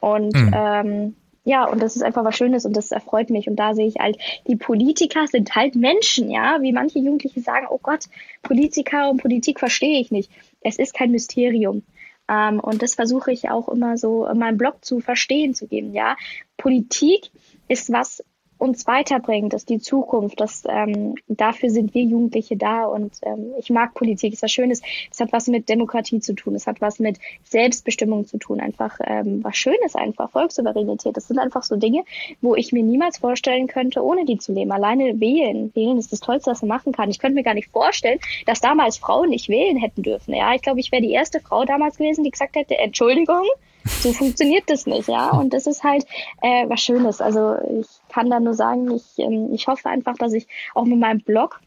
Und mhm. ähm, ja, und das ist einfach was Schönes und das erfreut mich. Und da sehe ich halt, die Politiker sind halt Menschen, ja, wie manche Jugendliche sagen, oh Gott, Politiker und Politik verstehe ich nicht. Es ist kein Mysterium. Ähm, und das versuche ich auch immer so in meinem Blog zu verstehen zu geben, ja. Politik ist was, uns weiterbringt, ist die Zukunft. Das, ähm, dafür sind wir Jugendliche da und ähm, ich mag Politik. Ist was Schönes. Es hat was mit Demokratie zu tun. Es hat was mit Selbstbestimmung zu tun. Einfach ähm, was Schönes einfach. Volkssouveränität. Das sind einfach so Dinge, wo ich mir niemals vorstellen könnte, ohne die zu leben. Alleine wählen. Wählen ist das Tollste, was man machen kann. Ich könnte mir gar nicht vorstellen, dass damals Frauen nicht wählen hätten dürfen. Ja, ich glaube, ich wäre die erste Frau damals gewesen, die gesagt hätte, Entschuldigung, so funktioniert das nicht, ja. Und das ist halt äh, was Schönes. Also ich kann da nur sagen, ich, ähm, ich hoffe einfach, dass ich auch mit meinem Blog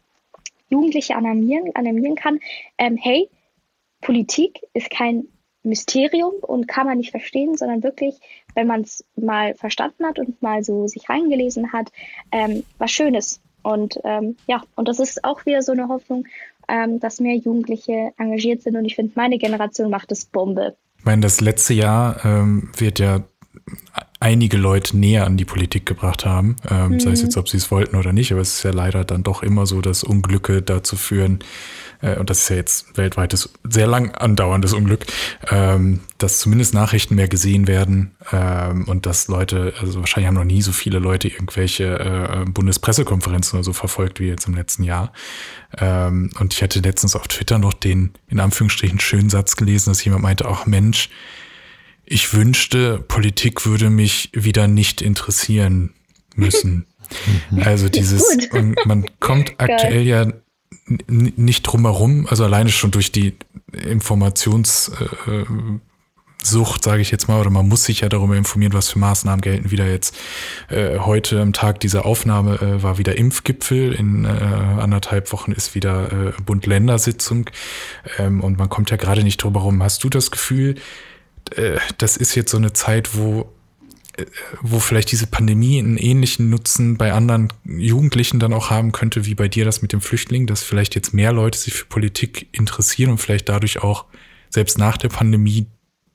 Jugendliche animieren, animieren kann. Ähm, hey, Politik ist kein Mysterium und kann man nicht verstehen, sondern wirklich, wenn man es mal verstanden hat und mal so sich reingelesen hat, ähm, was Schönes. Und ähm, ja, und das ist auch wieder so eine Hoffnung, ähm, dass mehr Jugendliche engagiert sind. Und ich finde, meine Generation macht es Bombe. Ich meine, das letzte Jahr ähm, wird ja einige Leute näher an die Politik gebracht haben, ähm, mhm. sei es jetzt, ob sie es wollten oder nicht, aber es ist ja leider dann doch immer so, dass Unglücke dazu führen, äh, und das ist ja jetzt weltweites, sehr lang andauerndes Unglück, ähm, dass zumindest Nachrichten mehr gesehen werden ähm, und dass Leute, also wahrscheinlich haben noch nie so viele Leute irgendwelche äh, Bundespressekonferenzen oder so verfolgt wie jetzt im letzten Jahr. Ähm, und ich hatte letztens auf Twitter noch den, in Anführungsstrichen, schönen Satz gelesen, dass jemand meinte, ach Mensch, ich wünschte, Politik würde mich wieder nicht interessieren müssen. Also dieses, man kommt aktuell ja nicht drumherum, also alleine schon durch die Informationssucht, sage ich jetzt mal, oder man muss sich ja darüber informieren, was für Maßnahmen gelten. Wieder jetzt äh, heute am Tag dieser Aufnahme äh, war wieder Impfgipfel, in äh, anderthalb Wochen ist wieder äh, Bund-Länder-Sitzung ähm, und man kommt ja gerade nicht drumherum. Hast du das Gefühl, äh, das ist jetzt so eine Zeit, wo wo vielleicht diese Pandemie einen ähnlichen Nutzen bei anderen Jugendlichen dann auch haben könnte, wie bei dir das mit dem Flüchtling, dass vielleicht jetzt mehr Leute sich für Politik interessieren und vielleicht dadurch auch selbst nach der Pandemie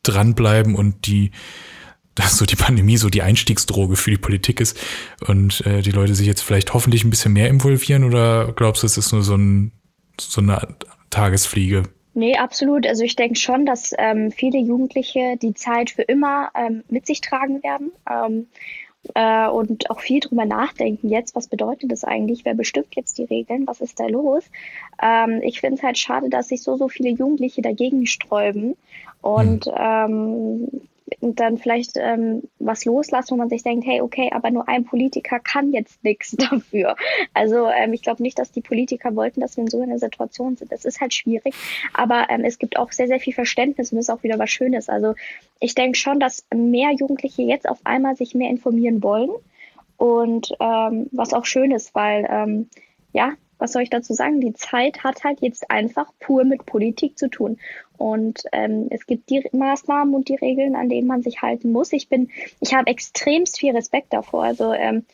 dranbleiben und die, dass so die Pandemie so die Einstiegsdroge für die Politik ist und äh, die Leute sich jetzt vielleicht hoffentlich ein bisschen mehr involvieren oder glaubst du, es ist nur so, ein, so eine Tagesfliege? Nee, absolut. Also ich denke schon, dass ähm, viele Jugendliche die Zeit für immer ähm, mit sich tragen werden ähm, äh, und auch viel drüber nachdenken jetzt, was bedeutet das eigentlich, wer bestimmt jetzt die Regeln, was ist da los. Ähm, ich finde es halt schade, dass sich so, so viele Jugendliche dagegen sträuben und mhm und dann vielleicht ähm, was loslassen, wo man sich denkt, hey, okay, aber nur ein Politiker kann jetzt nichts dafür. Also ähm, ich glaube nicht, dass die Politiker wollten, dass wir in so einer Situation sind. Das ist halt schwierig, aber ähm, es gibt auch sehr, sehr viel Verständnis und das ist auch wieder was Schönes. Also ich denke schon, dass mehr Jugendliche jetzt auf einmal sich mehr informieren wollen und ähm, was auch schön ist, weil ähm, ja, was soll ich dazu sagen? Die Zeit hat halt jetzt einfach pur mit Politik zu tun. Und ähm, es gibt die Maßnahmen und die Regeln, an denen man sich halten muss. Ich bin, ich habe extremst viel Respekt davor. Also ähm,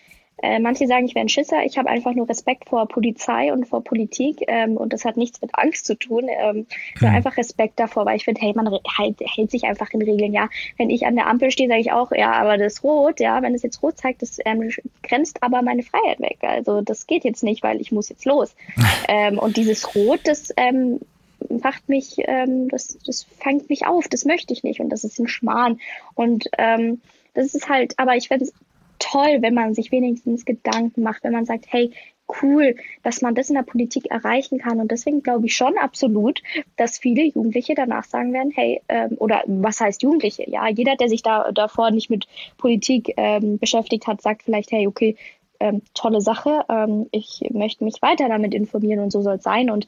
äh, manche sagen, ich wäre ein Schisser. Ich habe einfach nur Respekt vor Polizei und vor Politik ähm, und das hat nichts mit Angst zu tun. Ähm, hm. einfach Respekt davor, weil ich finde, hey, man halt, hält sich einfach in Regeln. Ja, wenn ich an der Ampel stehe, sage ich auch, ja, aber das ist rot. Ja, wenn es jetzt rot zeigt, das ähm, grenzt aber meine Freiheit weg. Also das geht jetzt nicht, weil ich muss jetzt los. ähm, und dieses Rot, das ähm, macht mich, ähm, das, das fängt mich auf. Das möchte ich nicht und das ist ein Schmarrn. Und ähm, das ist halt, aber ich finde es toll, wenn man sich wenigstens Gedanken macht, wenn man sagt, hey, cool, dass man das in der Politik erreichen kann. Und deswegen glaube ich schon absolut, dass viele Jugendliche danach sagen werden, hey, ähm, oder was heißt Jugendliche? Ja, jeder, der sich da davor nicht mit Politik ähm, beschäftigt hat, sagt vielleicht, hey, okay, ähm, tolle Sache, ähm, ich möchte mich weiter damit informieren und so soll es sein. Und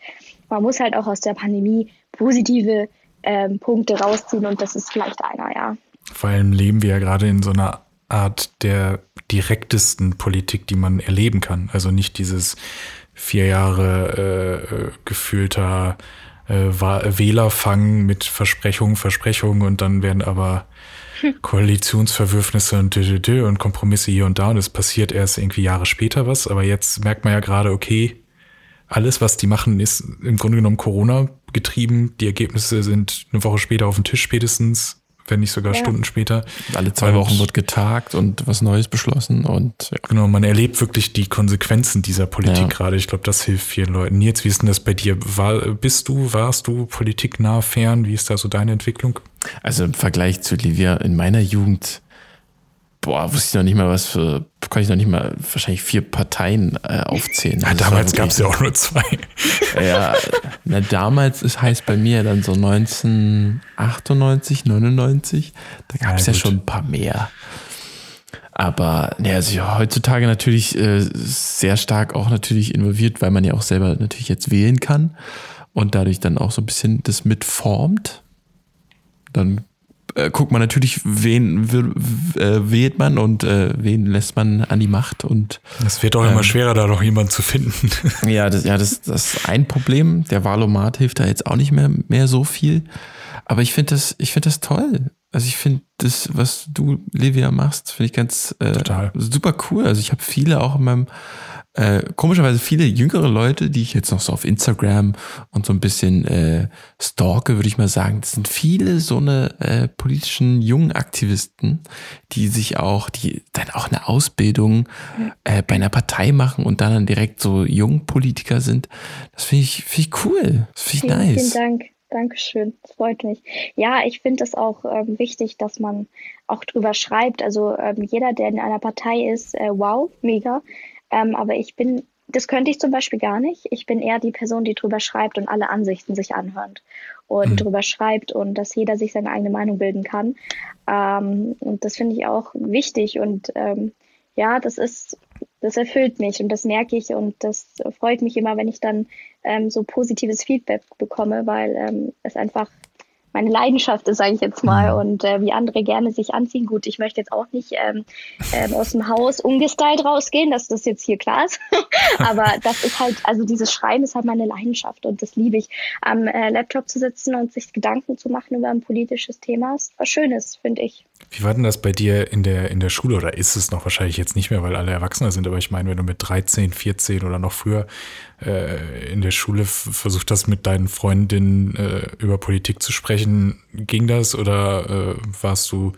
man muss halt auch aus der Pandemie positive ähm, Punkte rausziehen und das ist vielleicht einer, ja. Vor allem leben wir ja gerade in so einer Art der direktesten Politik, die man erleben kann. Also nicht dieses vier Jahre äh, gefühlter äh, Wählerfang mit Versprechungen, Versprechungen und dann werden aber hm. Koalitionsverwürfnisse und und Kompromisse hier und da und es passiert erst irgendwie Jahre später was. Aber jetzt merkt man ja gerade, okay, alles, was die machen, ist im Grunde genommen Corona getrieben. Die Ergebnisse sind eine Woche später auf dem Tisch spätestens wenn nicht sogar ja. Stunden später. Alle zwei und, Wochen wird getagt und was Neues beschlossen und ja. genau, man erlebt wirklich die Konsequenzen dieser Politik ja. gerade. Ich glaube, das hilft vielen Leuten. Nils, wie ist denn das bei dir? War, bist du, warst du politiknah fern? Wie ist da so deine Entwicklung? Also im Vergleich zu Livia in meiner Jugend boah, wusste ich noch nicht mal was für, kann ich noch nicht mal wahrscheinlich vier Parteien äh, aufzählen. Ja, damals gab es ja auch nur zwei. Ja, na, damals ist heißt bei mir dann so 1998, 99, da gab es ja, ja schon ein paar mehr. Aber ja, also heutzutage natürlich äh, sehr stark auch natürlich involviert, weil man ja auch selber natürlich jetzt wählen kann und dadurch dann auch so ein bisschen das mitformt. Dann äh, guckt man natürlich, wen äh, wählt man und äh, wen lässt man an die Macht. Und es wird auch ähm, immer schwerer, da noch jemanden zu finden. ja, das, ja, das, das ist ein Problem. Der Valomat hilft da jetzt auch nicht mehr, mehr so viel. Aber ich finde das, ich finde das toll. Also ich finde das, was du, Livia, machst, finde ich ganz äh, super cool. Also ich habe viele auch in meinem äh, komischerweise viele jüngere Leute, die ich jetzt noch so auf Instagram und so ein bisschen äh, stalke, würde ich mal sagen, das sind viele so eine äh, politischen jungen Aktivisten, die sich auch, die dann auch eine Ausbildung äh, bei einer Partei machen und dann direkt so Jungpolitiker sind. Das finde ich, finde ich cool. Das finde ich vielen, nice. Vielen Dank. Dankeschön, das freut mich. Ja, ich finde es auch ähm, wichtig, dass man auch drüber schreibt. Also ähm, jeder, der in einer Partei ist, äh, wow, mega. Ähm, aber ich bin, das könnte ich zum Beispiel gar nicht. Ich bin eher die Person, die drüber schreibt und alle Ansichten sich anhört und mhm. drüber schreibt und dass jeder sich seine eigene Meinung bilden kann. Ähm, und das finde ich auch wichtig und ähm, ja, das ist, das erfüllt mich und das merke ich und das freut mich immer, wenn ich dann ähm, so positives Feedback bekomme, weil ähm, es einfach meine Leidenschaft ist, sage ich jetzt mal, mhm. und äh, wie andere gerne sich anziehen. Gut, ich möchte jetzt auch nicht ähm, ähm, aus dem Haus ungestylt rausgehen, dass das jetzt hier klar ist. Aber das ist halt, also dieses Schreiben ist halt meine Leidenschaft und das liebe ich. Am äh, Laptop zu sitzen und sich Gedanken zu machen über ein politisches Thema ist was Schönes, finde ich. Wie war denn das bei dir in der, in der Schule oder ist es noch wahrscheinlich jetzt nicht mehr, weil alle Erwachsener sind, aber ich meine, wenn du mit 13, 14 oder noch früher äh, in der Schule versucht hast, mit deinen Freundinnen äh, über Politik zu sprechen, ging das oder äh, warst du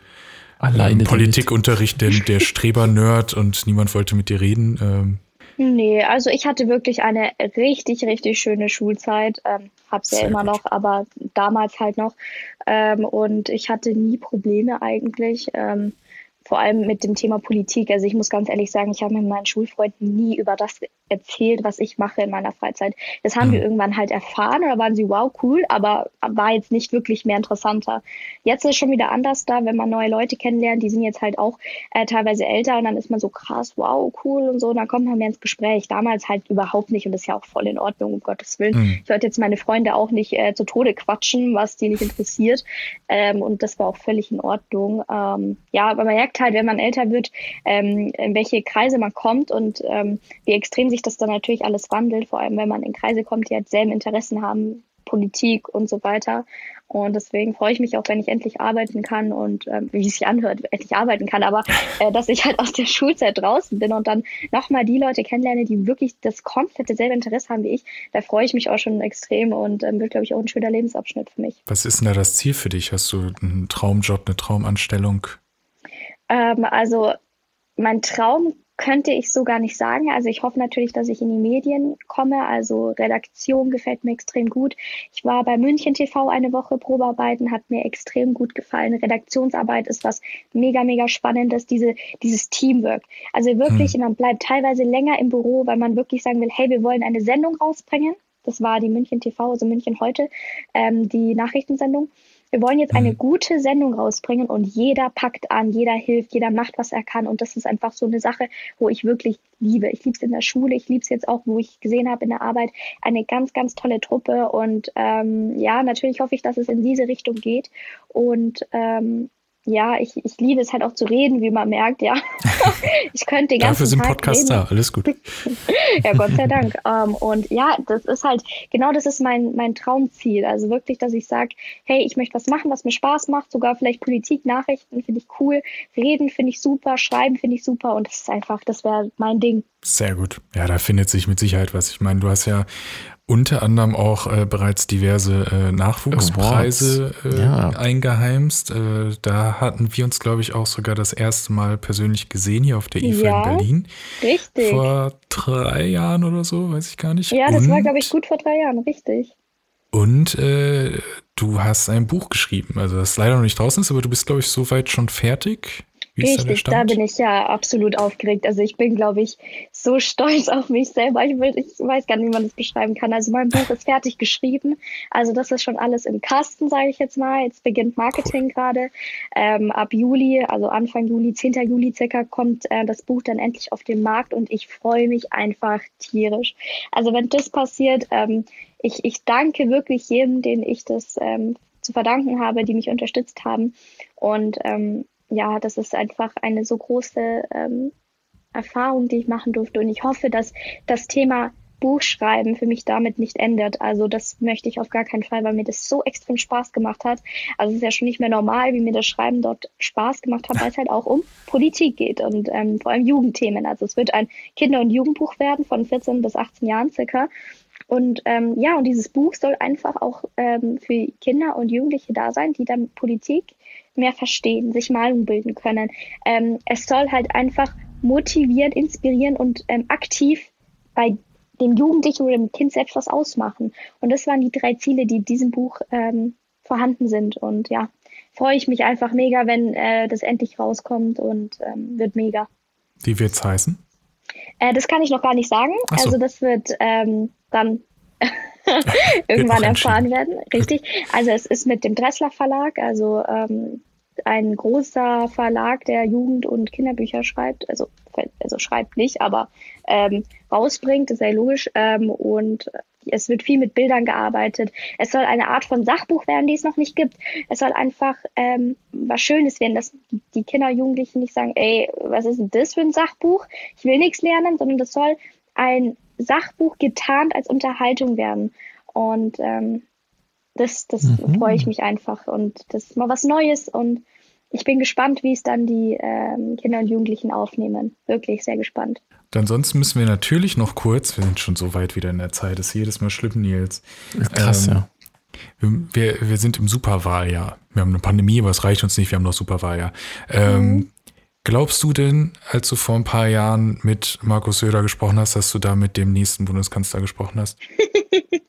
alleine im Politikunterricht der, der Streber-Nerd und niemand wollte mit dir reden? Ähm, Nee, also ich hatte wirklich eine richtig, richtig schöne Schulzeit. Ähm, hab's ja immer gut. noch, aber damals halt noch. Ähm, und ich hatte nie Probleme eigentlich. Ähm, vor allem mit dem Thema Politik. Also ich muss ganz ehrlich sagen, ich habe mit meinen Schulfreunden nie über das erzählt, was ich mache in meiner Freizeit. Das haben mhm. wir irgendwann halt erfahren oder waren sie, wow, cool, aber war jetzt nicht wirklich mehr interessanter. Jetzt ist es schon wieder anders da, wenn man neue Leute kennenlernt, die sind jetzt halt auch äh, teilweise älter und dann ist man so krass, wow, cool und so, und dann kommt man mehr ins Gespräch. Damals halt überhaupt nicht und das ist ja auch voll in Ordnung, um Gottes Willen. Mhm. Ich wollte jetzt meine Freunde auch nicht äh, zu Tode quatschen, was die nicht interessiert ähm, und das war auch völlig in Ordnung. Ähm, ja, aber man merkt halt, wenn man älter wird, ähm, in welche Kreise man kommt und ähm, wie extrem sich das dann natürlich alles wandelt, vor allem wenn man in Kreise kommt, die halt selben Interessen haben, Politik und so weiter. Und deswegen freue ich mich auch, wenn ich endlich arbeiten kann und ähm, wie es sich anhört, endlich arbeiten kann, aber äh, dass ich halt aus der Schulzeit draußen bin und dann nochmal die Leute kennenlerne, die wirklich das komplette selbe Interesse haben wie ich, da freue ich mich auch schon extrem und ähm, wird, glaube ich, auch ein schöner Lebensabschnitt für mich. Was ist denn da das Ziel für dich? Hast du einen Traumjob, eine Traumanstellung? Ähm, also mein Traum könnte ich so gar nicht sagen. Also ich hoffe natürlich, dass ich in die Medien komme. Also Redaktion gefällt mir extrem gut. Ich war bei München TV eine Woche Probearbeiten, hat mir extrem gut gefallen. Redaktionsarbeit ist was mega, mega spannendes, diese, dieses Teamwork. Also wirklich, hm. man bleibt teilweise länger im Büro, weil man wirklich sagen will, hey, wir wollen eine Sendung rausbringen. Das war die München TV, also München heute, ähm, die Nachrichtensendung wir wollen jetzt eine mhm. gute Sendung rausbringen und jeder packt an, jeder hilft, jeder macht, was er kann. Und das ist einfach so eine Sache, wo ich wirklich liebe. Ich liebe es in der Schule, ich liebe es jetzt auch, wo ich gesehen habe in der Arbeit, eine ganz, ganz tolle Truppe. Und ähm, ja, natürlich hoffe ich, dass es in diese Richtung geht. Und ähm, ja, ich, ich liebe es halt auch zu reden, wie man merkt, ja. ich könnte den ganzen Dafür sind Podcasts da, alles gut. ja, Gott sei Dank. Um, ähm, und ja, das ist halt, genau das ist mein, mein Traumziel. Also wirklich, dass ich sage, hey, ich möchte was machen, was mir Spaß macht, sogar vielleicht Politik, Nachrichten finde ich cool, reden finde ich super, schreiben finde ich super und das ist einfach, das wäre mein Ding. Sehr gut. Ja, da findet sich mit Sicherheit was. Ich meine, du hast ja unter anderem auch äh, bereits diverse äh, Nachwuchspreise äh, ja. eingeheimst. Äh, da hatten wir uns, glaube ich, auch sogar das erste Mal persönlich gesehen hier auf der IFA ja, in Berlin. Richtig. Vor drei Jahren oder so, weiß ich gar nicht. Ja, das und, war, glaube ich, gut vor drei Jahren, richtig. Und äh, du hast ein Buch geschrieben, also das leider noch nicht draußen ist, aber du bist, glaube ich, soweit schon fertig. Wie Richtig, da, da, bin ich ja absolut aufgeregt. Also ich bin, glaube ich, so stolz auf mich selber. Ich, will, ich weiß gar nicht, wie man das beschreiben kann. Also mein Buch ist fertig geschrieben. Also das ist schon alles im Kasten, sage ich jetzt mal. Jetzt beginnt Marketing cool. gerade. Ähm, ab Juli, also Anfang Juli, 10. Juli circa, kommt äh, das Buch dann endlich auf den Markt und ich freue mich einfach tierisch. Also wenn das passiert, ähm, ich, ich danke wirklich jedem, den ich das ähm, zu verdanken habe, die mich unterstützt haben. Und ähm, ja, das ist einfach eine so große ähm, Erfahrung, die ich machen durfte. Und ich hoffe, dass das Thema Buchschreiben für mich damit nicht endet. Also das möchte ich auf gar keinen Fall, weil mir das so extrem Spaß gemacht hat. Also es ist ja schon nicht mehr normal, wie mir das Schreiben dort Spaß gemacht hat, weil es halt auch um Politik geht und ähm, vor allem Jugendthemen. Also es wird ein Kinder- und Jugendbuch werden von 14 bis 18 Jahren circa. Und ähm, ja, und dieses Buch soll einfach auch ähm, für Kinder und Jugendliche da sein, die dann Politik mehr verstehen, sich Meinung bilden können. Ähm, es soll halt einfach motivieren, inspirieren und ähm, aktiv bei dem Jugendlichen oder dem Kind selbst was ausmachen. Und das waren die drei Ziele, die in diesem Buch ähm, vorhanden sind. Und ja, freue ich mich einfach mega, wenn äh, das endlich rauskommt und ähm, wird mega. Wie wird es heißen? Äh, das kann ich noch gar nicht sagen. So. Also das wird ähm, dann irgendwann erfahren werden. Richtig. Also es ist mit dem Dressler Verlag, also ähm, ein großer Verlag, der Jugend- und Kinderbücher schreibt, also, also schreibt nicht, aber ähm, rausbringt, ist ja logisch. Ähm, und es wird viel mit Bildern gearbeitet. Es soll eine Art von Sachbuch werden, die es noch nicht gibt. Es soll einfach ähm, was Schönes werden, dass die Kinder und Jugendlichen nicht sagen, ey, was ist denn das für ein Sachbuch? Ich will nichts lernen, sondern das soll ein Sachbuch getarnt als Unterhaltung werden. Und ähm, das, das mhm. freue ich mich einfach. Und das ist mal was Neues und ich bin gespannt, wie es dann die ähm, Kinder und Jugendlichen aufnehmen. Wirklich sehr gespannt. Ansonsten müssen wir natürlich noch kurz, wir sind schon so weit wieder in der Zeit, ist jedes Mal schlimm, Nils. Krass, ähm, ja. Wir, wir sind im Superwahljahr. Wir haben eine Pandemie, aber es reicht uns nicht, wir haben noch Superwahljahr. Ähm, mhm. Glaubst du denn, als du vor ein paar Jahren mit Markus Söder gesprochen hast, dass du da mit dem nächsten Bundeskanzler gesprochen hast?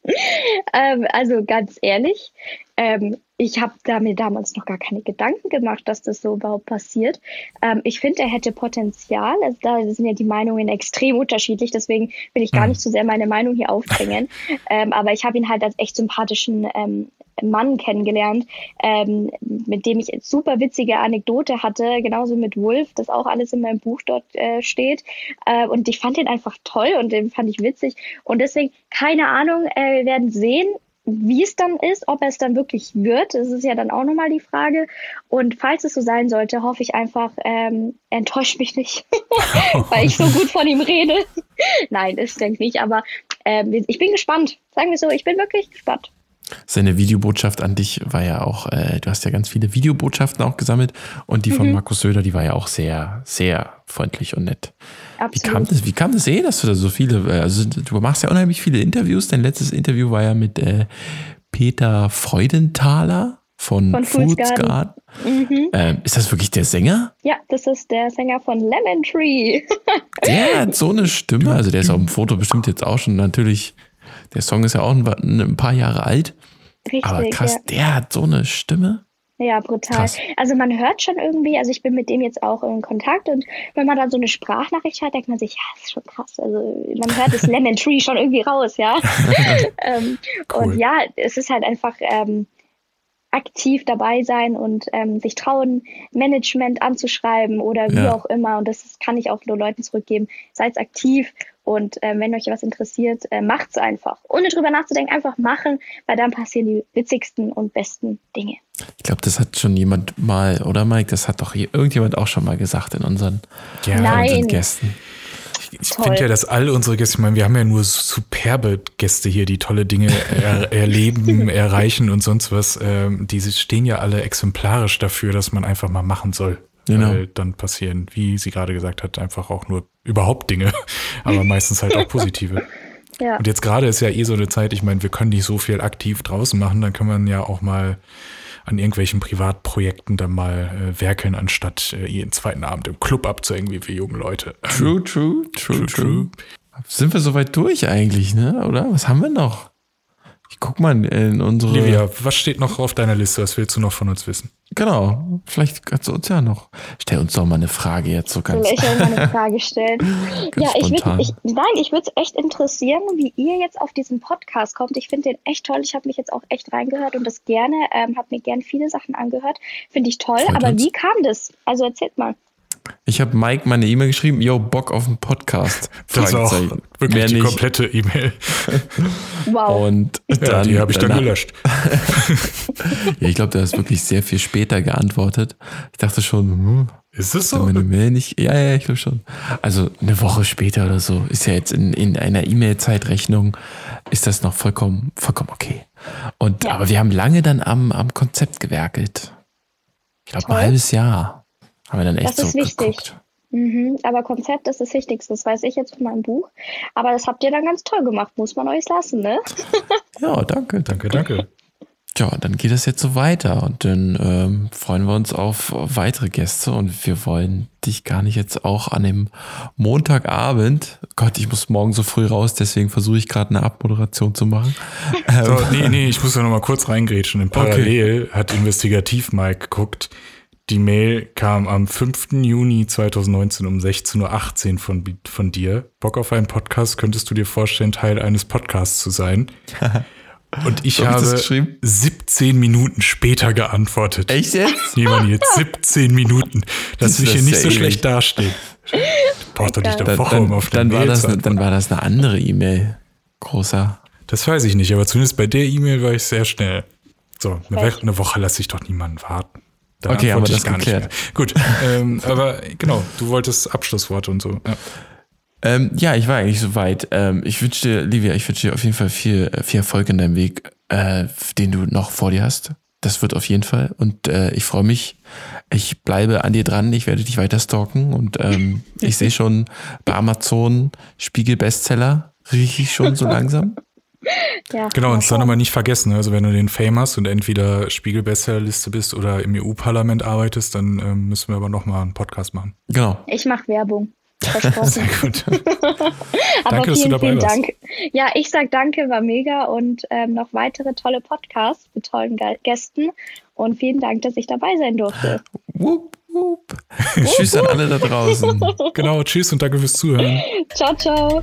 ähm, also ganz ehrlich, ähm, ich habe da mir damals noch gar keine Gedanken gemacht, dass das so überhaupt passiert. Ähm, ich finde, er hätte Potenzial. Also da sind ja die Meinungen extrem unterschiedlich, deswegen will ich gar mhm. nicht so sehr meine Meinung hier aufbringen. ähm, aber ich habe ihn halt als echt sympathischen ähm, Mann kennengelernt, ähm, mit dem ich super witzige Anekdote hatte, genauso mit Wolf, das auch alles in meinem Buch dort äh, steht. Äh, und ich fand ihn einfach toll und den fand ich witzig. Und deswegen, keine Ahnung, äh, wir werden sehen wie es dann ist, ob es dann wirklich wird, das ist ja dann auch nochmal die Frage. Und falls es so sein sollte, hoffe ich einfach, ähm, enttäuscht mich nicht, weil ich so gut von ihm rede. Nein, das denke ich nicht, aber ähm, ich bin gespannt. Sagen wir so, ich bin wirklich gespannt. Seine Videobotschaft an dich war ja auch, äh, du hast ja ganz viele Videobotschaften auch gesammelt und die mhm. von Markus Söder, die war ja auch sehr, sehr freundlich und nett. Absolut. Wie kam das, wie kam das eh, dass du da so viele, äh, also du machst ja unheimlich viele Interviews. Dein letztes Interview war ja mit äh, Peter Freudenthaler von, von Foods Garden. Mhm. Ähm, ist das wirklich der Sänger? Ja, das ist der Sänger von Lemon Tree. der hat so eine Stimme, also der ist auf dem Foto bestimmt jetzt auch schon natürlich der Song ist ja auch ein paar Jahre alt. Richtig, aber krass, ja. der hat so eine Stimme. Ja, brutal. Krass. Also man hört schon irgendwie, also ich bin mit dem jetzt auch in Kontakt und wenn man dann so eine Sprachnachricht hat, denkt man sich, ja, das ist schon krass. Also man hört das Lemon Tree schon irgendwie raus, ja. ähm, cool. Und ja, es ist halt einfach ähm, aktiv dabei sein und ähm, sich trauen, Management anzuschreiben oder wie ja. auch immer. Und das kann ich auch nur Leuten zurückgeben. Seid aktiv und äh, wenn euch was interessiert, äh, macht's einfach. Ohne drüber nachzudenken, einfach machen, weil dann passieren die witzigsten und besten Dinge. Ich glaube, das hat schon jemand mal, oder Mike? Das hat doch hier irgendjemand auch schon mal gesagt in unseren, ja, Nein. unseren Gästen. Ich finde ja, dass all unsere Gäste, ich meine, wir haben ja nur superbe Gäste hier, die tolle Dinge er, erleben, erreichen und sonst was. Ähm, die stehen ja alle exemplarisch dafür, dass man einfach mal machen soll. Genau. Weil dann passieren, wie sie gerade gesagt hat, einfach auch nur überhaupt Dinge, aber meistens halt auch positive. Ja. Und jetzt gerade ist ja eh so eine Zeit, ich meine, wir können nicht so viel aktiv draußen machen, dann kann man ja auch mal an irgendwelchen Privatprojekten dann mal äh, werkeln, anstatt äh, jeden zweiten Abend im Club abzuhängen, wie wir jungen Leute. True, true, true, true, true. Sind wir soweit durch eigentlich, ne? Oder? Was haben wir noch? Ich guck mal in unsere. Livia, was steht noch auf deiner Liste? Was willst du noch von uns wissen? Genau, vielleicht kannst du uns ja noch. Stell uns doch mal eine Frage jetzt so ganz. Soll ich euch mal eine Frage stellen? ja, ich würde, ich, nein, ich würde es echt interessieren, wie ihr jetzt auf diesen Podcast kommt. Ich finde den echt toll. Ich habe mich jetzt auch echt reingehört und das gerne, ähm, habe mir gerne viele Sachen angehört. Finde ich toll. Freut aber uns. wie kam das? Also erzählt mal. Ich habe Mike meine E-Mail geschrieben, yo, Bock auf einen Podcast. Das ist auch wirklich die komplette E-Mail. wow. Und dann, ja, die habe ich dann gelöscht. ja, ich glaube, der ist wirklich sehr viel später geantwortet. Ich dachte schon, hm, Ist es Dann so? meine Mail nicht. Ja, ja, ich glaube schon. Also eine Woche später oder so ist ja jetzt in, in einer E-Mail-Zeitrechnung ist das noch vollkommen, vollkommen okay. Und Ja. aber wir haben lange dann am, am Konzept gewerkelt. Ich glaube ein halbes Jahr haben wir dann echt Das ist so wichtig. geguckt. Mhm, aber Konzept ist das Wichtigste, das weiß ich jetzt von meinem Buch. Aber das habt ihr dann ganz toll gemacht, muss man euch lassen, ne? Ja, danke, Danke, danke. danke. Ja, dann geht es jetzt so weiter und dann ähm, freuen wir uns auf weitere Gäste und wir wollen dich gar nicht jetzt auch an dem Montagabend, Gott, ich muss morgen so früh raus, deswegen versuche ich gerade eine Abmoderation zu machen. So, nee, nee, ich muss ja noch mal kurz reingrätschen. Im Parallel hat Investigativ Mike geguckt. Die Mail kam am 5. Juni 2019 um 16.18 Uhr von, von dir. Bock auf einen Podcast? Könntest du dir vorstellen, Teil eines Podcasts zu sein? Und ich So ich habe geschrieben? 17 Minuten später geantwortet. Echt jetzt? Nee, Mann, jetzt 17 Minuten. Lass mich hier nicht so ewig. schlecht dastehen. Braucht doch nicht eine Dann, Woche, um dann, auf dann, den war das dann war das eine andere E-Mail. Großer. Das weiß ich nicht, aber zumindest bei der E-Mail war ich sehr schnell. So, eine, eine Woche lasse ich doch niemanden warten. Da Okay, haben wir das geklärt. Gut, ähm, aber genau, du wolltest Abschlussworte und so. Ja. Ähm, ja, ich war eigentlich soweit. Ähm, ich wünsche dir, Livia, ich wünsche dir auf jeden Fall viel, viel Erfolg in deinem Weg, äh, den du noch vor dir hast. Das wird auf jeden Fall. Und äh, ich freue mich. Ich bleibe an dir dran. Ich werde dich weiter stalken. Und ähm, ich sehe schon bei Amazon Spiegel Bestseller. Rieche ich schon so langsam. Ja, Genau, und dann aber nicht vergessen, also wenn du den Fame hast und entweder Spiegel-Bestsellerliste bist oder im EU-Parlament arbeitest, dann ähm, müssen wir aber nochmal einen Podcast machen. Genau. Ich mache Werbung. Versprochen. Gut. Aber Danke, dass du vielen, dabei vielen warst. Dank. Ja, ich sag danke, war mega und ähm, noch weitere tolle Podcasts mit tollen Gästen. Und vielen Dank, dass ich dabei sein durfte. Wupp, wupp. Tschüss an alle da draußen. Genau, tschüss und danke fürs Zuhören. Ciao, ciao.